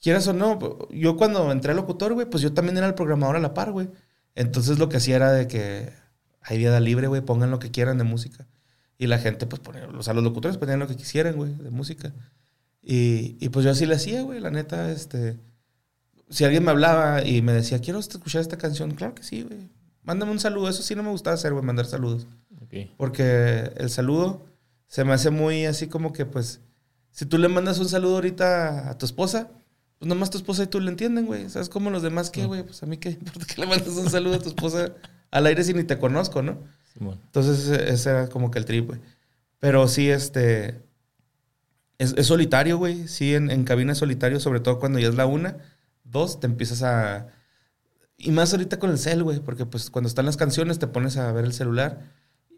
quieras o no, yo cuando entré a locutor, güey, pues yo también era el programador a la par, güey. Entonces lo que hacía era de que hay vida libre, güey, pongan lo que quieran de música. Y la gente, pues, ponía, o sea, los locutores ponían lo que quisieran, güey, de música. Y, y pues yo así le hacía, güey, la neta, este... Si alguien me hablaba y me decía, quiero escuchar esta canción, claro que sí, güey. Mándame un saludo. Eso sí no me gustaba hacer, güey, mandar saludos. Porque el saludo se me hace muy así como que, pues, si tú le mandas un saludo ahorita a tu esposa, pues nomás tu esposa y tú le entienden, güey. ¿Sabes cómo los demás qué, güey? Pues a mí qué importa que le mandes un saludo a tu esposa al aire si ni te conozco, ¿no? Simón. Entonces ese era como que el trip, güey. Pero sí, este... Es, es solitario, güey. Sí, en, en cabina es solitario, sobre todo cuando ya es la una. Dos, te empiezas a... Y más ahorita con el cel, güey. Porque pues cuando están las canciones te pones a ver el celular.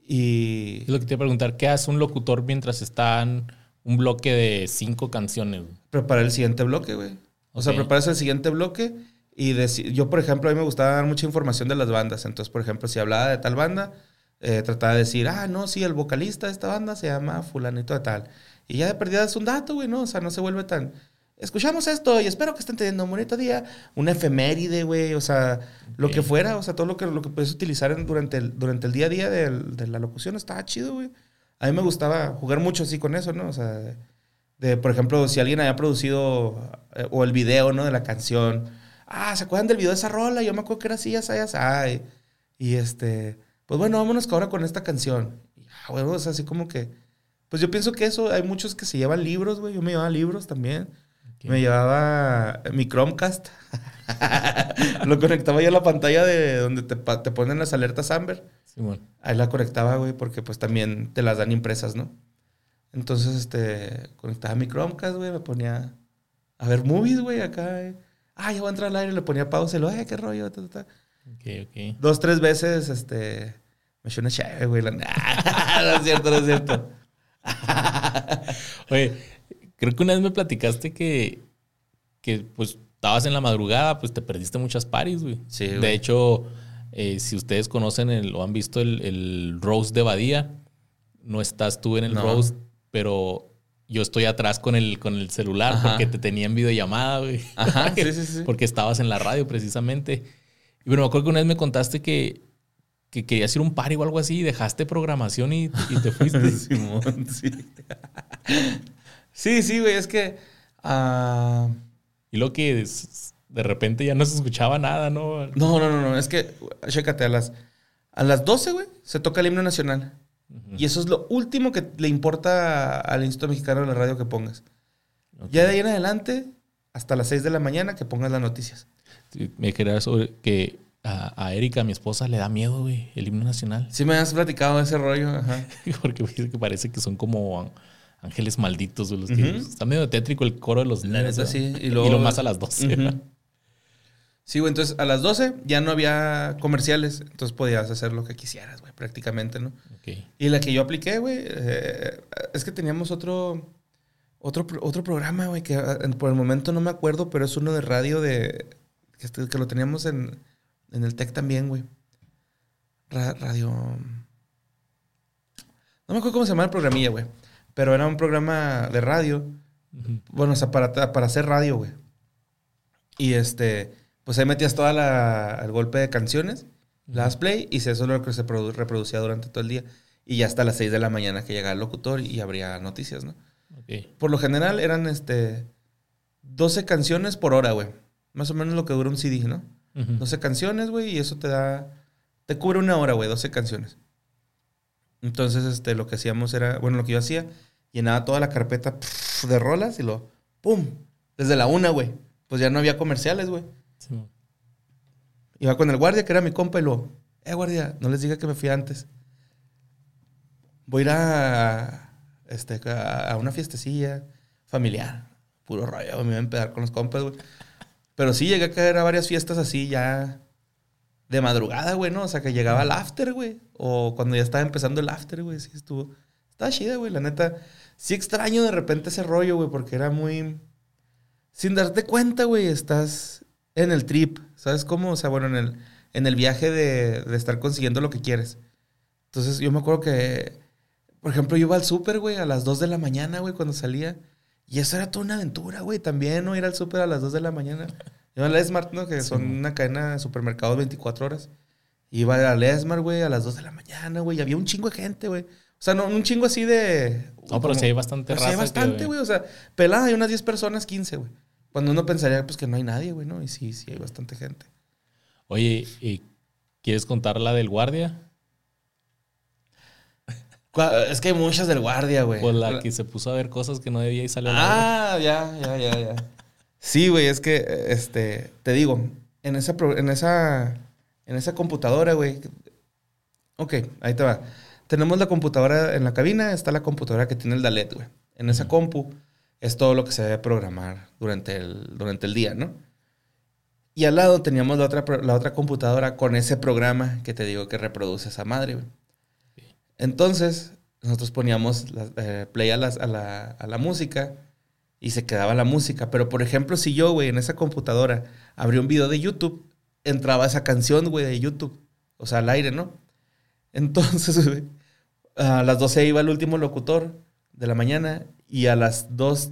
Y... Es lo que te iba a preguntar, ¿qué hace un locutor mientras están un bloque de cinco canciones? preparar el siguiente bloque, güey. O sea, preparas el siguiente bloque y yo, por ejemplo, a mí me gustaba dar mucha información de las bandas. Entonces, por ejemplo, si hablaba de tal banda, eh, trataba de decir, ah, no, sí, el vocalista de esta banda se llama fulanito de tal. Y ya de perdida es un dato, güey, ¿no? O sea, no se vuelve tan... Escuchamos esto y espero que estén teniendo un bonito día. Una efeméride, güey, o sea, lo que fuera, o sea, todo lo que, lo que puedes utilizar en- durante, el, durante el día a día del- de, la locución estaba chido, güey. A mí me gustaba jugar mucho así con eso, ¿no? O sea, de- por ejemplo, si alguien había producido eh, o el video, ¿no? De la canción. Ah, ¿se acuerdan del video de esa rola? Yo me acuerdo que era así, ya sabes, ay. Y este, pues bueno, vámonos ahora con esta canción. Y ya, güey, o sea, así como que, pues yo pienso que eso, hay muchos que se llevan libros, güey. Yo me llevaba libros también. Me llevaba mi Chromecast. Lo conectaba yo a la pantalla de donde te, te ponen las alertas Amber. Simón. Ahí la conectaba, güey, porque pues también te las dan impresas, ¿no? Entonces, este, conectaba mi Chromecast, güey, me ponía a ver movies, güey, acá. eh. Ah, ya voy a entrar al aire, le ponía pausa y lo, eh, qué rollo, ta, ta, ta. Ok, ok. Dos, tres veces, este, me eché una chévere, güey. La... no es cierto, no es cierto. Oye, creo que una vez me platicaste que, que pues estabas en la madrugada, pues te perdiste muchas paris, güey. Sí, De hecho, eh, si ustedes conocen el, o han visto el, el roast de Badía, no estás tú en el No. roast, pero yo estoy atrás con el, con el celular Ajá. porque te tenía en videollamada, güey. Ajá, sí, sí, sí. Porque estabas en la radio precisamente. Y bueno, me acuerdo que una vez me contaste que, que querías ir a un party o algo así y dejaste programación y, y te fuiste. Simón, sí. sí, sí, güey, es que... ah, Y lo que es- de repente ya no se escuchaba nada, ¿no? No, no, no, no. Es que, chécate, a las, a las 12, güey, se toca el himno nacional. Y eso es lo último que le importa al Instituto Mexicano de la Radio que pongas. Ya de ahí en adelante, hasta las 6 de la mañana, que pongas las noticias. Sí, Me quería sobre que a, a Erika, mi esposa, le da miedo, güey, el himno nacional. Sí me has platicado de ese rollo, ajá. Porque que parece que son como án- ángeles malditos, güey, los está medio tétrico el coro de los La niños. neta, ¿verdad? sí. Y, lo más a las 12. Ujú. Sí, güey, entonces a las 12 ya no había comerciales, entonces podías hacer lo que quisieras, güey, prácticamente, ¿no? Ok. Y la que yo apliqué, güey, eh, es que teníamos otro, otro, otro programa, güey, que ah, por el momento no me acuerdo, pero es uno de radio de... que, este- que lo teníamos en, en el TEC también, güey. Ra- radio... No me acuerdo cómo se llama el programilla, güey. Pero era un programa de radio. Bueno, o sea, para, para hacer radio, güey. Y este, pues ahí metías toda la, el golpe de canciones Le das play y eso es lo que se produ- reproducía durante todo el día. Y ya hasta las 6 de la mañana que llegaba el locutor y abría noticias, ¿no? Por lo general eran este 12 canciones por hora, güey. Más o menos lo que dura un CD, ¿no? Ujú. 12 canciones, güey, y eso te da. Te cubre una hora, güey, 12 canciones. Entonces, este, lo que hacíamos era. Bueno, lo que yo hacía, llenaba toda la carpeta de rolas y lo. ¡Pum! Desde la una, güey. Pues ya no había comerciales, güey. Simón. Iba con el guardia, que era mi compa, y lo. Eh, guardia, no les diga que me fui antes. Voy a ir a. Este, a, una fiestecilla familiar. Puro rollo, me iba a empedar con los compas, güey. Pero sí llegué a caer a varias fiestas así ya. De madrugada, güey, ¿no? O sea, que llegaba al after, güey. O cuando ya estaba empezando el after, güey. Sí, estuvo. Estaba chida, güey, la neta. Sí extraño de repente ese rollo, güey, porque era muy. Sin darte cuenta, güey, estás en el trip. ¿Sabes cómo? O sea, bueno, en el, en el viaje de, de estar consiguiendo lo que quieres. Entonces, yo me acuerdo que, por ejemplo, yo iba al súper, güey, a las 2 de la mañana, güey, cuando salía. Y eso era toda una aventura, güey. También, ¿no? Ir al súper a las 2 de la mañana. Iba a la Smart, ¿no? Que Sí, son una cadena de supermercados 24 horas. Iba a la Smart, güey, a las 2 de la mañana, güey. Y había un chingo de gente, güey. O sea, no un chingo así de... No, pero sí hay bastante Pero sí hay raza bastante, güey. O sea, pelada hay unas 10 personas, 15, güey. Cuando uno pensaría, pues, que no hay nadie, güey, ¿no? Y sí, sí hay bastante gente. Oye, ¿y ¿quieres contar la del guardia? Es que hay muchas del guardia, güey. Pues la que se puso a ver cosas que no debía y salió a la Ah, ya, ya, ya, ya. Sí, güey, es que, este, te digo, en esa, en esa, en esa computadora, güey. Ok, ahí te va. Tenemos la computadora en la cabina, está la computadora que tiene el Dalet, güey. En esa compu es todo lo que se debe programar durante el, durante el día, ¿no? Y al lado teníamos la otra, la otra computadora con ese programa que te digo que reproduce esa madre. Entonces, nosotros poníamos eh, play a, las- a la, a la música y se quedaba la música. Pero, por ejemplo, si yo, güey, en esa computadora abría un video de YouTube, entraba esa canción, güey, de YouTube. O sea, al aire, ¿no? Entonces, güey, a las 12 iba el último locutor de la mañana y a las 2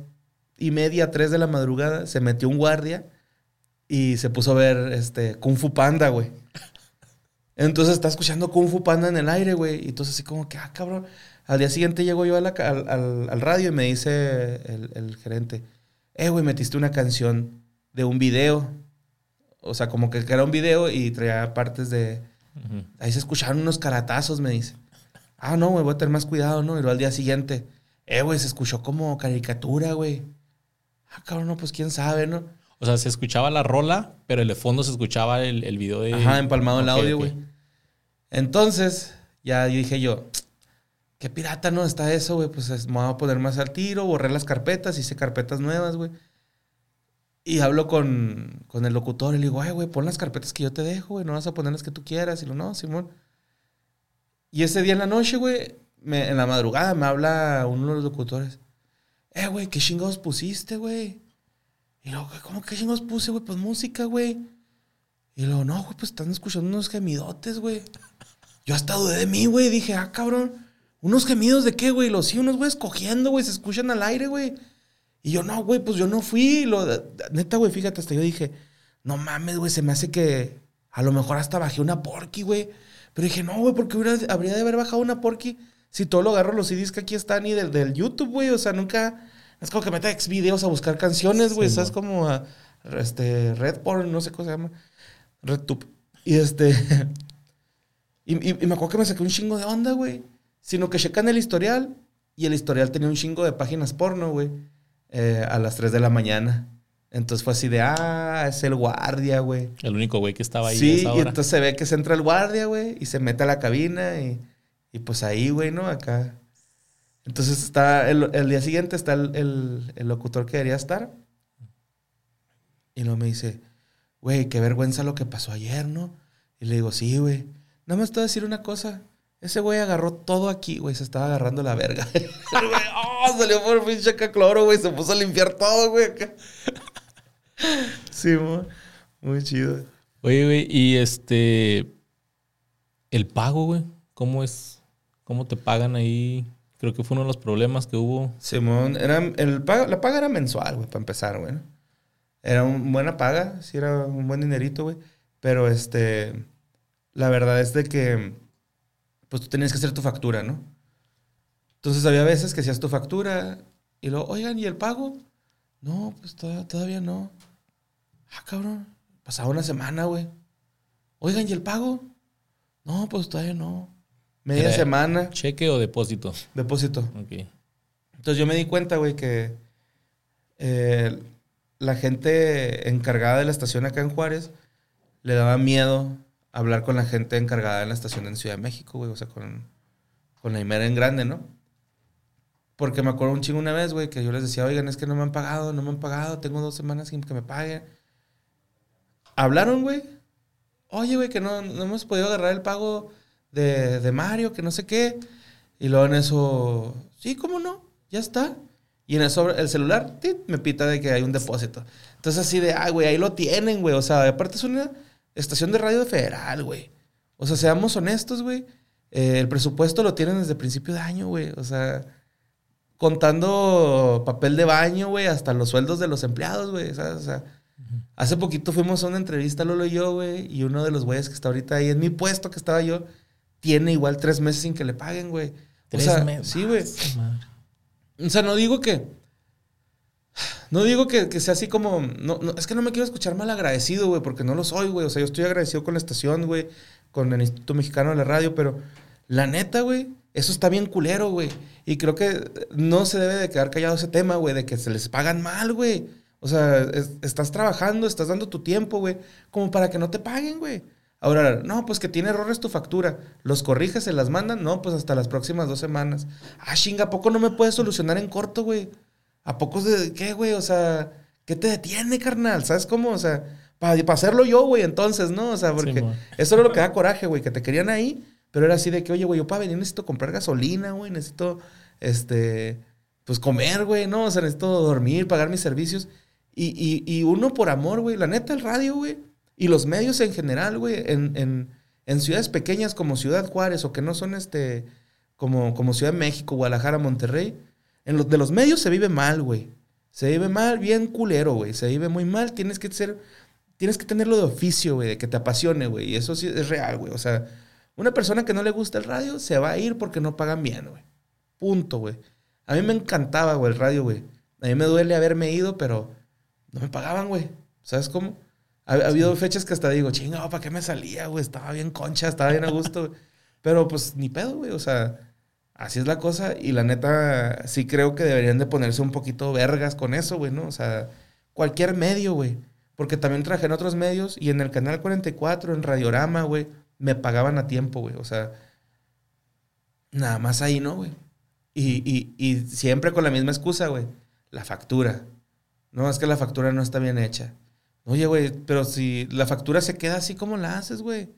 y media, 3 de la madrugada se metió un guardia y se puso a ver este, Kung Fu Panda, güey. Entonces está escuchando Kung Fu Panda en el aire, güey. Y entonces así como que, ah, cabrón. Al día siguiente llego yo a la ca- al, al- al radio y me dice el, el gerente, eh, güey, metiste una canción de un video. O sea, como que era un video y traía partes de... Ahí se escucharon unos caratazos, me dice. Ah, no, güey, voy a tener más cuidado, ¿no? Y luego al día siguiente, eh, güey, se escuchó como caricatura, güey. Ah, cabrón, no, pues quién sabe, ¿no? O sea, se escuchaba la rola, pero en el fondo se escuchaba el, el video de. Ajá, empalmado el Ok, audio, güey. Entonces, ya dije yo, qué pirata no está eso, güey. Pues es- me voy a poner más al tiro, borré las carpetas, hice carpetas nuevas, güey. Y hablo con, con el locutor y le digo, ay, güey, pon las carpetas que yo te dejo, güey. No vas a poner las que tú quieras. Y lo, no, Simón. Y ese día en la noche, güey, en la madrugada me habla uno de los locutores. Eh, güey, ¿qué chingados pusiste, güey? Y luego, ¿cómo que chingados puse, güey? Pues música, güey. Y luego, no, güey, pues están escuchando unos gemidotes, güey. Yo hasta dudé de mí, güey. Dije, ah, cabrón, ¿unos gemidos de qué, güey? Los sí, unos güeyes cogiendo, güey, se escuchan al aire, güey. Y yo, no, güey, pues yo no fui. Lo, neta, güey, fíjate, hasta yo dije, no mames, güey, se me hace que a lo mejor hasta bajé una porky, güey. Pero dije, no, güey, porque hubiera- habría de haber bajado una porky si todo lo agarro los CDs que aquí están y del, del YouTube, güey. O sea, nunca. Es como que meta ex videos a buscar canciones, güey. Sí, ¿Sabes? mo. Como a, este, Red Porn, no sé cómo se llama. RedTube. Y este. y, y- y me acuerdo que me saqué un chingo de onda, güey. Sino que checan el historial y el historial tenía un chingo de páginas porno, güey. eh, a las 3 de la mañana. Entonces fue así de, ah, es el guardia, güey. El único güey que estaba ahí a Sí, y entonces se ve que se entra el guardia, güey, y se mete a la cabina y, y pues ahí, güey, ¿no? Acá. Entonces está, el, el día siguiente está el, el- locutor que debería estar. Y luego me dice, güey, qué vergüenza lo que pasó ayer, ¿no? Y le digo, sí, güey. Nada más te voy a decir una cosa. Ese güey agarró todo aquí, güey. Se estaba agarrando la verga. Oh, salió por pinche cloro, güey. Se puso a limpiar todo, güey. Sí, muy chido. Oye, güey, y este. El pago, güey. ¿Cómo es? ¿Cómo te pagan ahí? Creo que fue uno de los problemas que hubo. Simón, era, el la paga era mensual, güey, para empezar, güey. Era una buena paga, sí era un buen dinerito, güey. Pero este, la verdad es de que, pues tú tenías que hacer tu factura, ¿no? Entonces había veces que hacías tu factura y luego, oigan, ¿y el pago? No, pues todavía, todavía no. Ah, cabrón. Pasaba una semana, güey. Oigan, ¿y el pago? No, pues todavía no. Media Era semana. ¿Cheque o depósito? Depósito. Ok. Entonces yo me di cuenta, güey, que eh, la gente encargada de la estación acá en Juárez le daba miedo hablar con la gente encargada en la estación en Ciudad de México, güey. O sea, con, con la Imera en grande, ¿no? Porque me acuerdo un chingo una vez, güey, que yo les decía, oigan, es que no me han pagado, no me han pagado, tengo dos semanas sin que me paguen. Hablaron, güey. Oye, güey, que no, no hemos podido agarrar el pago de, de Mario, que no sé qué. Y luego en eso, sí, ¿cómo no? Ya está. Y en eso el celular, tit, me pita de que hay un depósito. Entonces así de, ah, güey, ahí lo tienen, güey. O sea, aparte es una estación de radio federal, güey. O sea, seamos honestos, güey. Eh, el presupuesto lo tienen desde principio de año, güey. O sea, contando papel de baño, güey, hasta los sueldos de los empleados, güey. O sea, hace poquito fuimos a una entrevista, Lolo y yo, güey, y uno de los güeyes que está ahorita ahí en mi puesto que estaba yo, tiene igual tres meses sin que le paguen, güey. O Tres sea, meses. Sí, güey. O sea, no digo que. No digo que, que sea así como. No, no, es que no me quiero escuchar mal agradecido, güey, porque no lo soy, güey. O sea, yo estoy agradecido con la estación, güey, con el Instituto Mexicano de la Radio, pero la neta, güey, eso está bien culero, güey. Y creo que no se debe de quedar callado ese tema, güey, de que se les pagan mal, güey. O sea, es- estás trabajando, estás dando tu tiempo, güey, como para que no te paguen, güey. Ahora, no, pues que tiene errores tu factura. ¿Los corriges, se las mandan? No, pues hasta las próximas dos semanas. Ah, chinga, ¿a poco no me puedes solucionar en corto, güey? ¿A poco de qué, güey? O sea, ¿qué te detiene, carnal? ¿Sabes cómo? O sea, para hacerlo yo, güey, entonces, ¿no? O sea, porque eso era lo que da coraje, güey, que te querían ahí, pero era así de que, oye, güey, yo para venir necesito comprar gasolina, güey, necesito, este, pues comer, güey, ¿no? O sea, necesito dormir, pagar mis servicios. Y, y, y uno por amor, güey, la neta, el radio, güey, y los medios en general, güey, en, en, en ciudades pequeñas como Ciudad Juárez o que no son, este, como, como Ciudad México, Guadalajara, Monterrey, en los de los medios se vive mal, güey. Se vive mal, bien culero, güey. Se vive muy mal. Tienes que ser, tienes que tenerlo de oficio, güey, de que te apasione, güey. Y eso sí es real, güey. O sea, una persona que no le gusta el radio se va a ir porque no pagan bien, güey. Punto, güey. A mí me encantaba, güey, el radio, güey. A mí me duele haberme ido, pero no me pagaban, güey. ¿Sabes cómo? Ha, ha habido fechas que hasta digo, chingado, ¿para qué me salía, güey? Estaba bien concha, estaba bien a gusto, güey. Pero pues ni pedo, güey. O sea, así es la cosa. Y la neta, sí creo que deberían de ponerse un poquito vergas con eso, güey, ¿no? O sea, cualquier medio, güey. Porque también trabajé en otros medios y en el Canal 44, en Radiorama, güey, me pagaban a tiempo, güey. O sea, nada más ahí, ¿no, güey? Y, y, y siempre con la misma excusa, güey. La factura. No, es que la factura no está bien hecha. Oye, güey, pero si la factura se queda así como la haces, güey.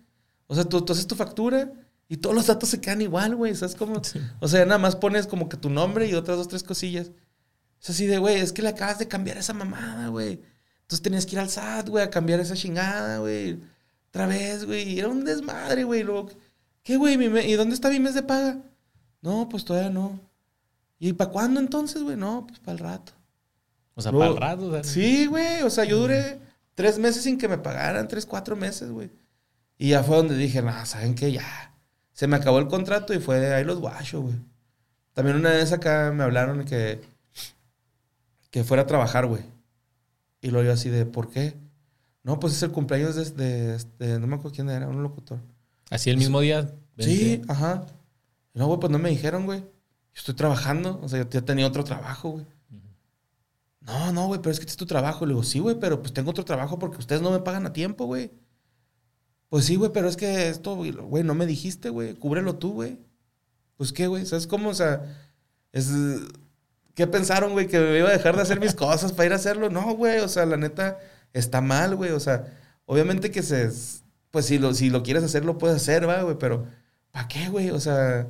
O sea, tú, tú haces tu factura y todos los datos se quedan igual, güey. ¿Sabes cómo? Sí. O sea, nada más pones como que tu nombre y otras dos, tres cosillas. Es así de, güey, es que le acabas de cambiar esa mamada, güey. Entonces tenías que ir al SAT, güey, a cambiar esa chingada, güey. Otra vez, güey. Era un desmadre, güey. Luego, ¿qué, güey? ¿Y dónde está mi mes de paga? No, pues todavía no. ¿Y para cuándo entonces, güey? No, pues para el rato. O sea, para el rato. o sea, Sí, güey. O sea, yo duré tres meses sin que me pagaran, tres, cuatro meses, güey. Y ya fue donde dije, no, ¿saben qué? Ya. Se me acabó el contrato y fue de ahí los guachos, güey. También una vez acá me hablaron que, que fuera a trabajar, güey. Y luego yo así de, ¿por qué? No, pues es el cumpleaños de, de- de- no me acuerdo quién era, un locutor. Así el mismo día. Sí, ajá. No, güey, pues no me dijeron, güey. Yo estoy trabajando, o sea, yo ya tenía otro trabajo, güey. No, no, güey, pero es que este es tu trabajo. Le digo, sí, güey, pero pues tengo otro trabajo porque ustedes no me pagan a tiempo, güey. Pues sí, güey, pero es que esto, güey, güey, no me dijiste, güey. Cúbrelo tú, güey. Pues qué, güey, ¿sabes cómo? O sea, es. ¿Qué pensaron, güey? Que me iba a dejar de hacer mis cosas para ir a hacerlo. No, güey, o sea, la neta está mal, güey. O sea, obviamente que se. Pues si lo, si lo quieres hacer, lo puedes hacer, va, güey, pero ¿para qué, güey? O sea,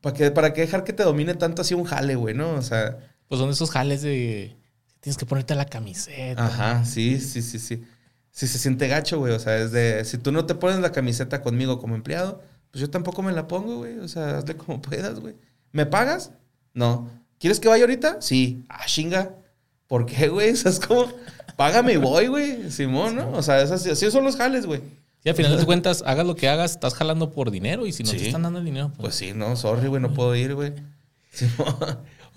¿para qué, ¿para qué dejar que te domine tanto así un jale, güey, no? O sea. Pues son esos jales de. Tienes que ponerte la camiseta. Ajá, sí, sí, sí, sí. Sí se siente gacho, güey. O sea, es de, si tú no te pones la camiseta conmigo como empleado, pues yo tampoco me la pongo, güey. O sea, hazle como puedas, güey. ¿Me pagas? No. ¿Quieres que vaya ahorita? Sí. Ah, chinga. ¿Por qué, güey? ¿Sabes cómo? Págame y voy, güey. Simón, ¿no? O sea, es así, así son los jales, güey. Y al final de cuentas, hagas lo que hagas, estás jalando por dinero y si no Sí. te están dando el dinero. Pues sí, no, sorry, güey, no puedo ir, güey. Sí,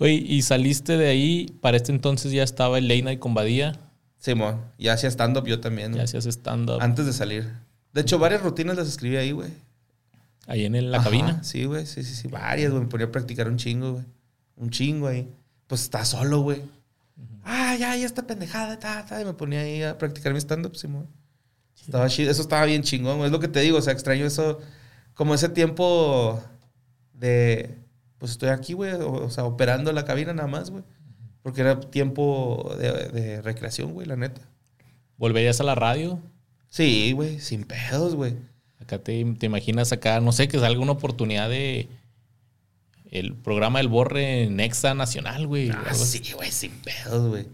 Oye, y saliste de ahí, para este entonces ya estaba el Late Night con Badía, Simón, ya hacía stand-up yo también. ya hacías stand-up Antes de salir. De hecho, varias rutinas las escribí ahí, güey. ahí en el- la Ajá, cabina. Sí, güey, sí, sí, sí. Varias, güey. Me ponía a practicar un chingo, güey. Un chingo ahí. Pues está solo, güey. Ah, ya, ya está pendejada, ta, ta. Y me ponía ahí a practicar mi stand-up, Simón. Estaba chido. Eso estaba bien chingón, güey. Es lo que te digo. O sea, extraño eso. Como ese tiempo de. Pues estoy aquí, güey. O, o sea, operando la cabina nada más, güey. Porque era tiempo de, de recreación, güey, la neta. ¿Volverías a la radio? Sí, güey. Sin pedos, güey. Acá te, te imaginas acá, no sé, que salga una oportunidad de el programa del Borre en Exa Nacional, güey. Ah, sí, güey, sin pedos, güey.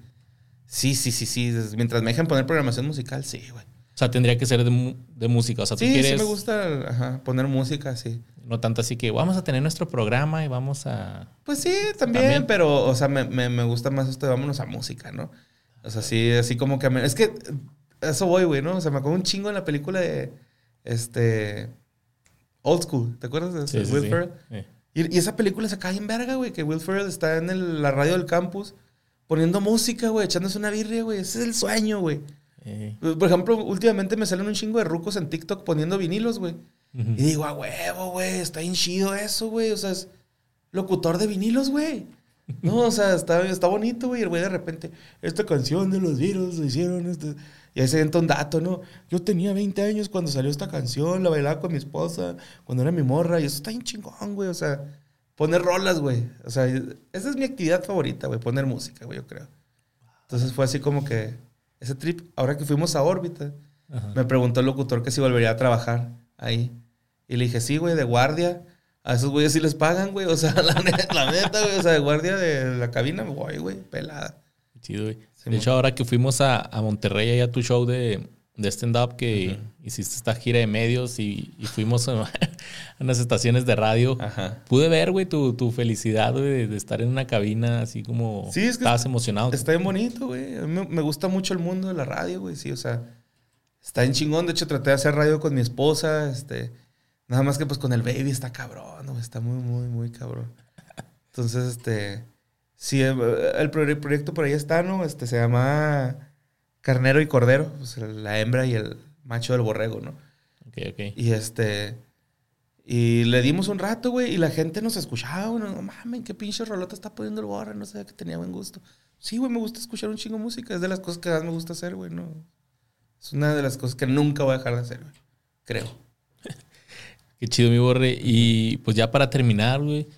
Sí, sí, sí, sí. Mientras me dejen poner programación musical, sí, güey. O sea, tendría que ser de, de música. O sea, tú Sí, quieres sí me gusta ajá, poner música, sí. no tanto así que vamos a tener nuestro programa y vamos a... Pues sí, también, También. pero, o sea, me, me, me gusta más esto de vámonos a música, ¿no? O sea, sí, así como que... a mí- Es que eso voy, güey, ¿no? O sea, me acuerdo un chingo en la película de, este... Old School, ¿te acuerdas de Sí, sí, Will. Ferrell? Y, y esa película se cae en verga, güey, que Will Ferrell está en el- la radio del campus poniendo música, güey, echándose una birria, güey. Ese es el sueño, güey. Eh. Por ejemplo, últimamente me salen un chingo de rucos en TikTok poniendo vinilos, güey. Y digo, a huevo, güey, está bien chido eso, güey. O sea, es locutor de vinilos, güey. No, o sea, está, está bonito, güey. Y el güey de repente, esta canción de los virus lo hicieron. Este... Y ahí se un dato, ¿no? Yo tenía 20 años cuando salió esta canción, la bailaba con mi esposa, cuando era mi morra. Y eso está bien chingón, güey. O sea, poner rolas, güey. O sea, esa es mi actividad favorita, güey, poner música, güey, yo creo. Entonces fue así como que ese trip, ahora que fuimos a órbita, Ajá. me preguntó el locutor que si volvería a trabajar ahí. Y le dije, sí, güey, de guardia. A esos güeyes sí les pagan, güey. O sea, la neta, la neta, güey. O sea, de guardia de la cabina, voy, güey, pelada. Chido, güey. Sí, de hecho, ahora que fuimos a, a Monterrey, ahí a tu show de, de stand-up, que hiciste esta gira de medios y, y fuimos a, unas estaciones de radio, Ajá. pude ver, güey, tu, tu felicidad, güey, de, de estar en una cabina así como... Sí, es que estabas emocionado. Está bien bonito, güey. Me, me gusta mucho el mundo de la radio, güey. Sí, o sea, está en chingón. De hecho, traté de hacer radio con mi esposa. Este, nada más que pues con el baby está cabrón, güey. Está muy, muy, muy cabrón. Entonces, este, sí, el, el pro- proyecto por ahí está, ¿no? Este, se llama Carnero y Cordero. Pues, la hembra y el macho del borrego, ¿no? Ok, ok. Y este. Y le dimos un rato, güey, y la gente nos escuchaba, güey. No mames, qué pinche rolota está poniendo el borra. No sabía que tenía buen gusto. Sí, güey, me gusta escuchar un chingo de música. Es de las cosas que más me gusta hacer, güey. No. Es una de las cosas que nunca voy a dejar de hacer, güey. Creo. Qué chido, mi borre. Y pues ya para terminar, güey,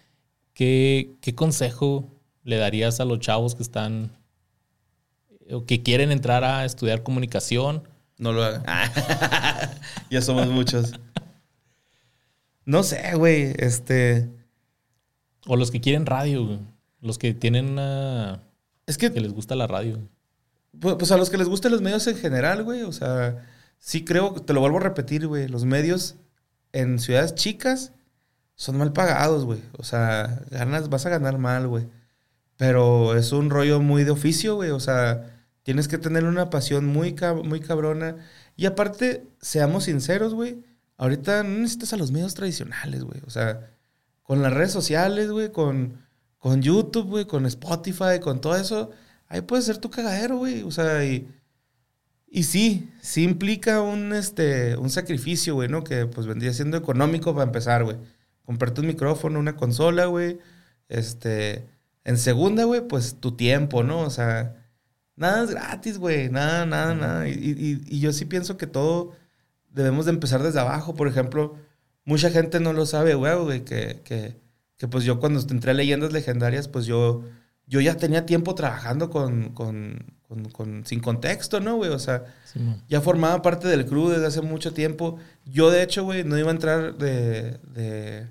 ¿qué, qué consejo le darías a los chavos que están o que quieren entrar a estudiar comunicación? No lo hagan. ya somos muchos. No sé, güey. Este. O los que quieren radio, güey. Los que tienen una... Es que que les gusta la radio. Pues, pues a los que les gustan los medios en general, güey. O sea, sí creo, te lo vuelvo a repetir, güey. Los medios en ciudades chicas son mal pagados, güey. O sea, ganas, vas a ganar mal, güey. Pero es un rollo muy de oficio, güey. O sea, tienes que tener una pasión muy, muy cabrona. Y aparte, seamos sinceros, güey. Ahorita no necesitas a los medios tradicionales, güey. O sea, con las redes sociales, güey, con, con YouTube, güey, con Spotify, con todo eso, ahí puedes ser tu cagadero, güey. O sea, y, y sí, sí implica un, este, un sacrificio, güey, ¿no? Que pues vendría siendo económico para empezar, güey. Comprarte un micrófono, una consola, güey. Este, en segunda, güey, pues tu tiempo, ¿no? O sea, nada es gratis, güey. Nada, nada, nada. Y, y- y yo sí pienso que todo debemos de empezar desde abajo. Por ejemplo, mucha gente no lo sabe, güey, que, que, que pues yo cuando entré a Leyendas Legendarias, pues yo, yo ya tenía tiempo trabajando con, con, con- con- sin contexto, ¿no, güey? O sea, ya formaba parte del crew desde hace mucho tiempo. Yo, de hecho, güey, no iba a entrar de, de,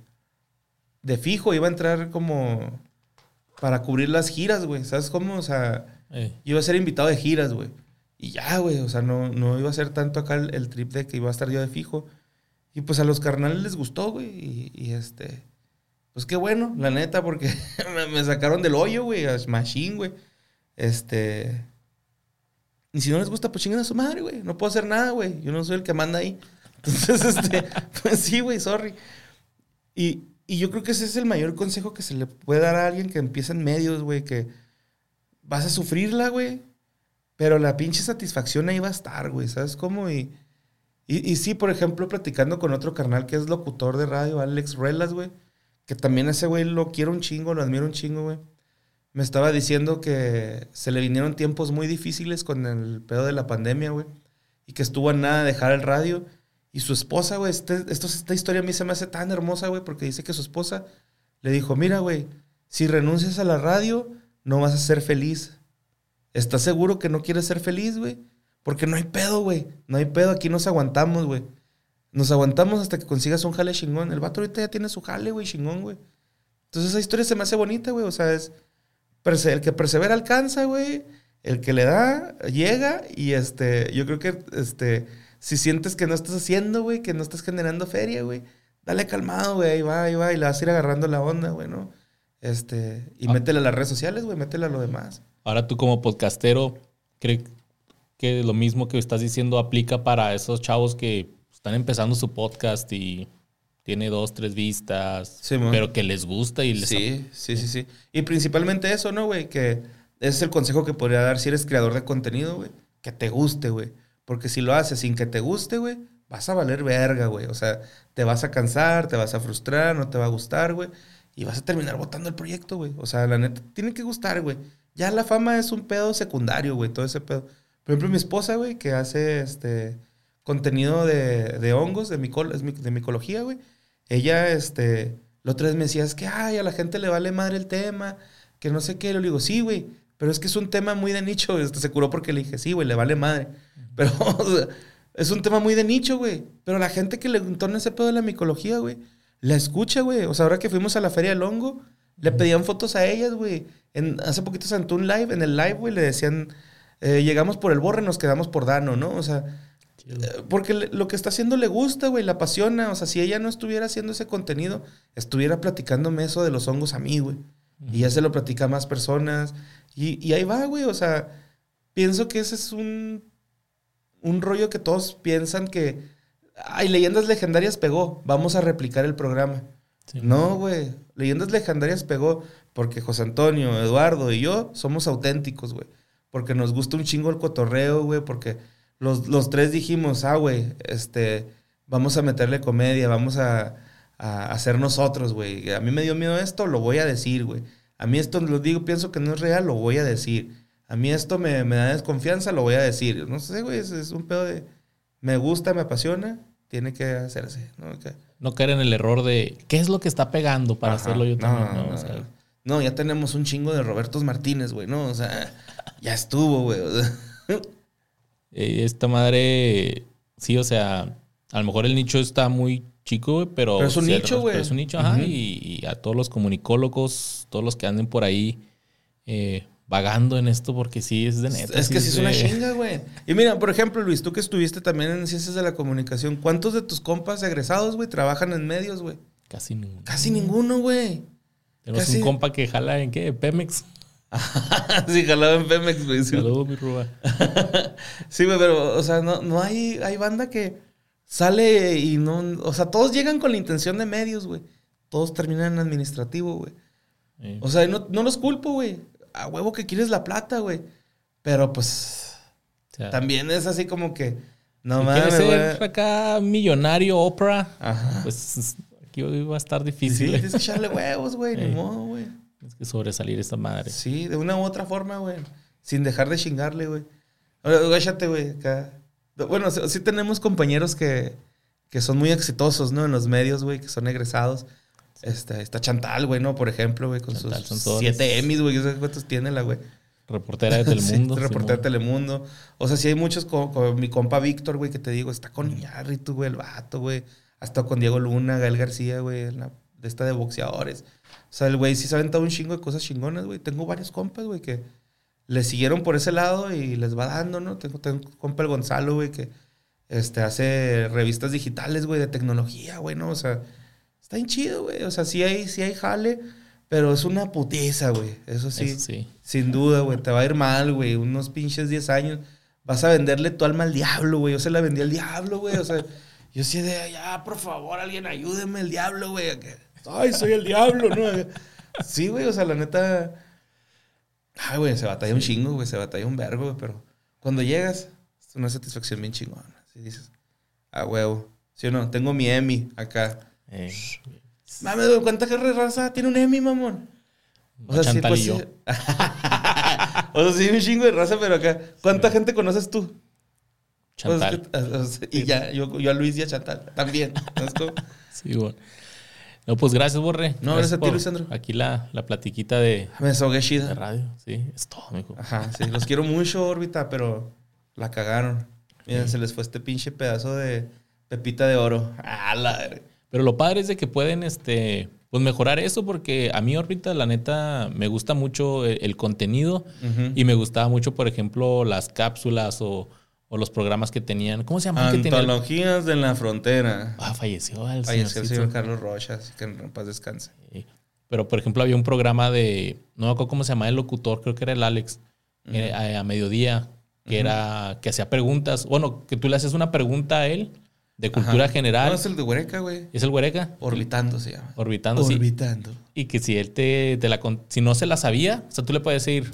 de fijo, iba a entrar como para cubrir las giras, güey. ¿Sabes cómo? O sea, Eh, iba a ser invitado de giras, güey. Y ya, güey, o sea, no, no iba a ser tanto acá el, trip de que iba a estar yo de fijo. Y pues a los carnales les gustó, güey. Y, este, pues qué bueno, la neta, porque me, me sacaron del hoyo, güey, a Machine, güey. Este. Y si no les gusta, pues chingan a su madre, güey. No puedo hacer nada, güey. Yo no soy el que manda ahí. Entonces, este, pues sí, güey, sorry. Y, y yo creo que ese es el mayor consejo que se le puede dar a alguien que empieza en medios, güey, que vas a sufrirla, güey, pero la pinche satisfacción ahí va a estar, güey, ¿sabes cómo? Y, y, sí, por ejemplo, platicando con otro carnal que es locutor de radio, Alex Ruelas, güey, que también ese güey lo quiero un chingo, lo admiro un chingo, güey. Me estaba diciendo que se le vinieron tiempos muy difíciles con el pedo de la pandemia, güey. Y que estuvo a nada de dejar el radio. Y su esposa, güey, este, esta historia a mí se me hace tan hermosa, güey, porque dice que su esposa le dijo, mira, güey, si renuncias a la radio, no vas a ser feliz. ¿Estás seguro que no quieres ser feliz, güey? Porque no hay pedo, güey. No hay pedo, aquí nos aguantamos, güey. Nos aguantamos hasta que consigas un jale chingón. El vato ahorita ya tiene su jale, güey, chingón, güey. Entonces esa historia se me hace bonita, güey. O sea, es el que persevera alcanza, güey. El que le da, llega. Y este, yo creo que este, si sientes que no estás haciendo, güey, que no estás generando feria, güey, dale calmado, güey. Ahí va, ahí va. Y le vas a ir agarrando la onda, güey, ¿no? Este, y Ah. métele a las redes sociales, güey, métele a lo demás. Ahora tú como podcastero, ¿crees que lo mismo que estás diciendo aplica para esos chavos que están empezando su podcast y tiene dos, tres vistas, Sí, pero que les gusta y les... Sí, sí, sí, sí. Y principalmente eso, ¿no, güey? Que ese es el consejo que podría dar si eres creador de contenido, güey. Que te guste, güey. Porque si lo haces sin que te guste, güey, vas a valer verga, güey. O sea, te vas a cansar, te vas a frustrar, no te va a gustar, güey. Y vas a terminar botando el proyecto, güey. O sea, la neta, tiene que gustar, güey. Ya la fama es un pedo secundario, güey, todo ese pedo. Por ejemplo, mi esposa, güey, que hace este contenido de, de hongos, de, micol de micología, güey. Ella, este, la otra vez me decía, es que, ay, a la gente le vale madre el tema, que no sé qué. Le digo, sí, güey, pero es que es un tema muy de nicho. Este, se curó porque le dije, sí, güey, le vale madre. Pero, o sea, es un tema muy de nicho, güey. Pero la gente que le entorna ese pedo de la micología, güey, la escucha, güey. O sea, ahora que fuimos a la Feria del Hongo, le pedían fotos a ellas, güey. En- Hace poquito se un live, en el live, güey, le decían, eh, llegamos por el borre, nos quedamos por Dano, ¿no? O sea, eh, porque le- lo que está haciendo le gusta, güey, la apasiona. O sea, si ella no estuviera haciendo ese contenido, estuviera platicándome eso de los hongos a mí, güey. Y ya se lo platica a más personas. Y, y ahí va, güey. O sea, pienso que ese es un, un rollo que todos piensan que, ay, Leyendas Legendarias pegó, vamos a replicar el programa. Sí. No, güey. Leyendas Legendarias pegó porque José Antonio, Eduardo y yo somos auténticos, güey. Porque nos gusta un chingo el cotorreo, güey. Porque los, los tres dijimos, ah, güey, este, vamos a meterle comedia, vamos a, a hacer nosotros, güey. A mí me dio miedo esto, lo voy a decir, güey. A mí esto lo digo, pienso que no es real, lo voy a decir. A mí esto me, me da desconfianza, lo voy a decir. No sé, güey, es, es un pedo de... Me gusta, me apasiona, tiene que hacerse, ¿no? Que- No caer en el error de qué es lo que está pegando para Ajá. hacerlo yo No, también. ¿no? no, O sea, no. No, ya tenemos un chingo de Robertos Martínez, güey, ¿no? O sea, ya estuvo, güey. o sea. eh, esta madre, sí, o sea, a lo mejor el nicho está muy chico, güey, pero... Pero es un nicho, güey. Es un nicho, ajá. Y, y a todos los comunicólogos, todos los que anden por ahí eh, vagando en esto, porque sí, es de neta. es que sí es de- una chinga, güey. Y mira, por ejemplo, Luis, tú que estuviste también en Ciencias de la Comunicación, ¿cuántos de tus compas egresados, güey, trabajan en medios, güey? Casi ninguno. Casi ninguno, güey. Tenemos casi- un compa que jala en qué? Pemex. sí, jalaba en Pemex, güey. Saludos, mi Ruba. Sí, güey, pero, o sea, no, no hay, hay banda que sale y no. O sea, todos llegan con la intención de medios, güey. Todos terminan en administrativo, güey. O sea, no, no los culpo, güey. A huevo que quieres la plata, güey. Pero pues también es así como que. No si mames, quieres ser güey. acá millonario, Oprah, Ajá. pues aquí va a estar Sí, difícil. eh. tienes que echarle huevos, güey. Ni modo, güey. Tienes que sobresalir esta madre. Sí, de una u otra forma, güey. Sin dejar de chingarle, güey. Gáchate, güey. acá. Bueno, sí, sí tenemos compañeros que, que son muy exitosos, ¿no? En los medios, güey, que son egresados. Este, está Chantal, güey, ¿no? Por ejemplo, güey, con Chantal sus siete Emmys, güey. ¿Sabes cuántos tiene la, güey? Reportera de Telemundo. Sí, reportera de. Telemundo. O sea, sí hay muchos, como, como mi compa Víctor, güey, que te digo, está con Iñárritu, güey, el vato, güey. Hasta con Diego Luna, Gael García, güey, de esta de boxeadores. O sea, el güey sí se ha aventado un chingo de cosas chingonas, güey. Tengo varios compas, güey, que le siguieron por ese lado y les va dando, ¿no? Tengo, tengo un compa el Gonzalo, güey, que este, hace revistas digitales, güey, de tecnología, güey, ¿no? O sea, está bien chido, güey. O sea, sí hay, sí hay jale, pero es una putiza, güey. Eso sí. Eso sí. Sin duda, güey. Te va a ir mal, güey. Unos pinches 10 años. Vas a venderle tu alma al diablo, güey. Yo se la vendí al diablo, güey. O sea, Yo sí de, ya, por favor, alguien ayúdeme, el diablo, güey. Ay, soy el diablo, ¿no? Sí, güey, o sea, la neta. Ay, güey, se batalla un chingo, güey, se batalla un vergo, güey, pero cuando llegas, es una satisfacción bien chingona. Si dices, ah, huevo. ¿Sí o no? Tengo mi Emmy acá. Eh, Mames, güey, ¿cuánta raza tiene un Emmy, mamón? O sea, sí, Chantal pues, y yo. sí. o sea, sí, un chingo de raza, pero acá. ¿Cuánta gente conoces tú? Chantal. o sea, y ya, yo, yo a Luis y a Chantal también. ¿sabes cómo? Sí, bueno. No, pues gracias, Borre. No, gracias a ti, por Luisandro. Aquí la, la platiquita de, Me desahogué de chida. radio. Sí, es todo, mijo. Ajá, sí, los quiero mucho, órbita, pero la cagaron. Mira, se les fue este pinche pedazo de pepita de oro. Ah, la. Pero lo padre es de que pueden este, pues mejorar eso porque a mí ahorita la neta me gusta mucho el, el contenido y me gustaba mucho, por ejemplo, las cápsulas o, o los programas que tenían. ¿Cómo se llama? Que tenía el- Antologías de la frontera. Ah, falleció el Falleció el señor Carlos Rocha, así que en paz descanse. Sí. Pero, por ejemplo, había un programa de, no me acuerdo cómo se llamaba el locutor, creo que era el Alex, eh, a, a mediodía, que era, que hacía preguntas, bueno, que tú le haces una pregunta a él de cultura Ajá. general. No, es el de Huereca, güey. ¿Es el Huereca? Orbitando se llama. Orbitando, sí. Orbitando. Y que si él te, te la con- si no se la sabía, o sea, tú le puedes decir,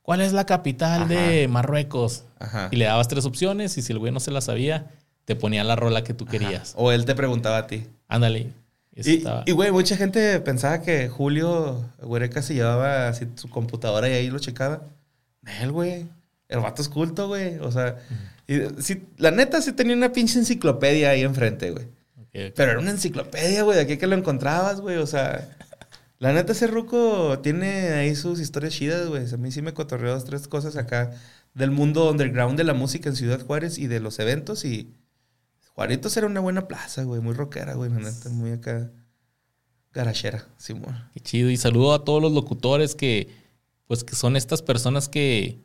¿cuál es la capital de Marruecos? Ajá. Y le dabas tres opciones y si el güey no se la sabía, te ponía la rola que tú querías. O él te preguntaba a ti. Ándale. Y, y, güey, mucha gente pensaba que Julio Huereca se llevaba así su computadora y ahí lo checaba. Él, güey. El vato es culto, güey. O sea, y sí, la neta sí tenía una pinche enciclopedia ahí enfrente, güey. Pero era una enciclopedia, güey. De aquí que lo encontrabas, güey. O sea, la neta ese ruco tiene ahí sus historias chidas, güey. A mí sí me cotorreó dos, tres cosas acá del mundo underground de la música en Ciudad Juárez y de los eventos. Y Juaritos era una buena plaza, güey. Muy rockera, güey. La neta, muy acá garachera, Simón. Qué chido. Y saludo a todos los locutores que, pues, que son estas personas que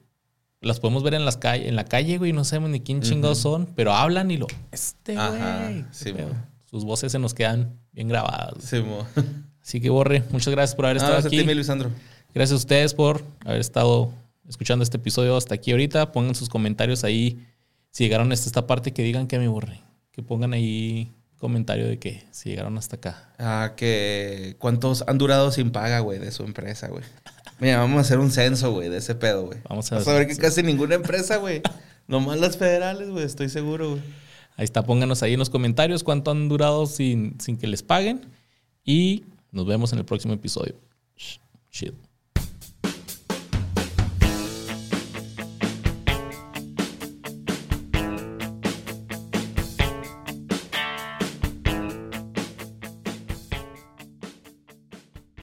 las podemos ver en las calle, en la calle, güey, no sabemos ni quién chingados son, pero hablan y lo. Este, güey. sí. Sus voces se nos quedan bien grabadas. Simón. Así que, Borre, muchas gracias por haber Ah, estado gracias a aquí. ti, mi Lisandro. Gracias a ustedes por haber estado escuchando este episodio hasta aquí ahorita. Pongan sus comentarios ahí. Si llegaron hasta esta parte, que digan que me borré. Que pongan ahí comentario de que si llegaron hasta acá. Ah, que cuántos han durado sin paga, güey, de su empresa, güey. Mira, vamos a hacer un censo, güey, de ese pedo, güey. Vamos a Vamos a ver que casi ninguna empresa, güey. Nomás las federales, güey, estoy seguro, güey. Ahí está, pónganos ahí en los comentarios cuánto han durado sin, sin que les paguen. Y nos vemos en el próximo episodio. Sh- Chido.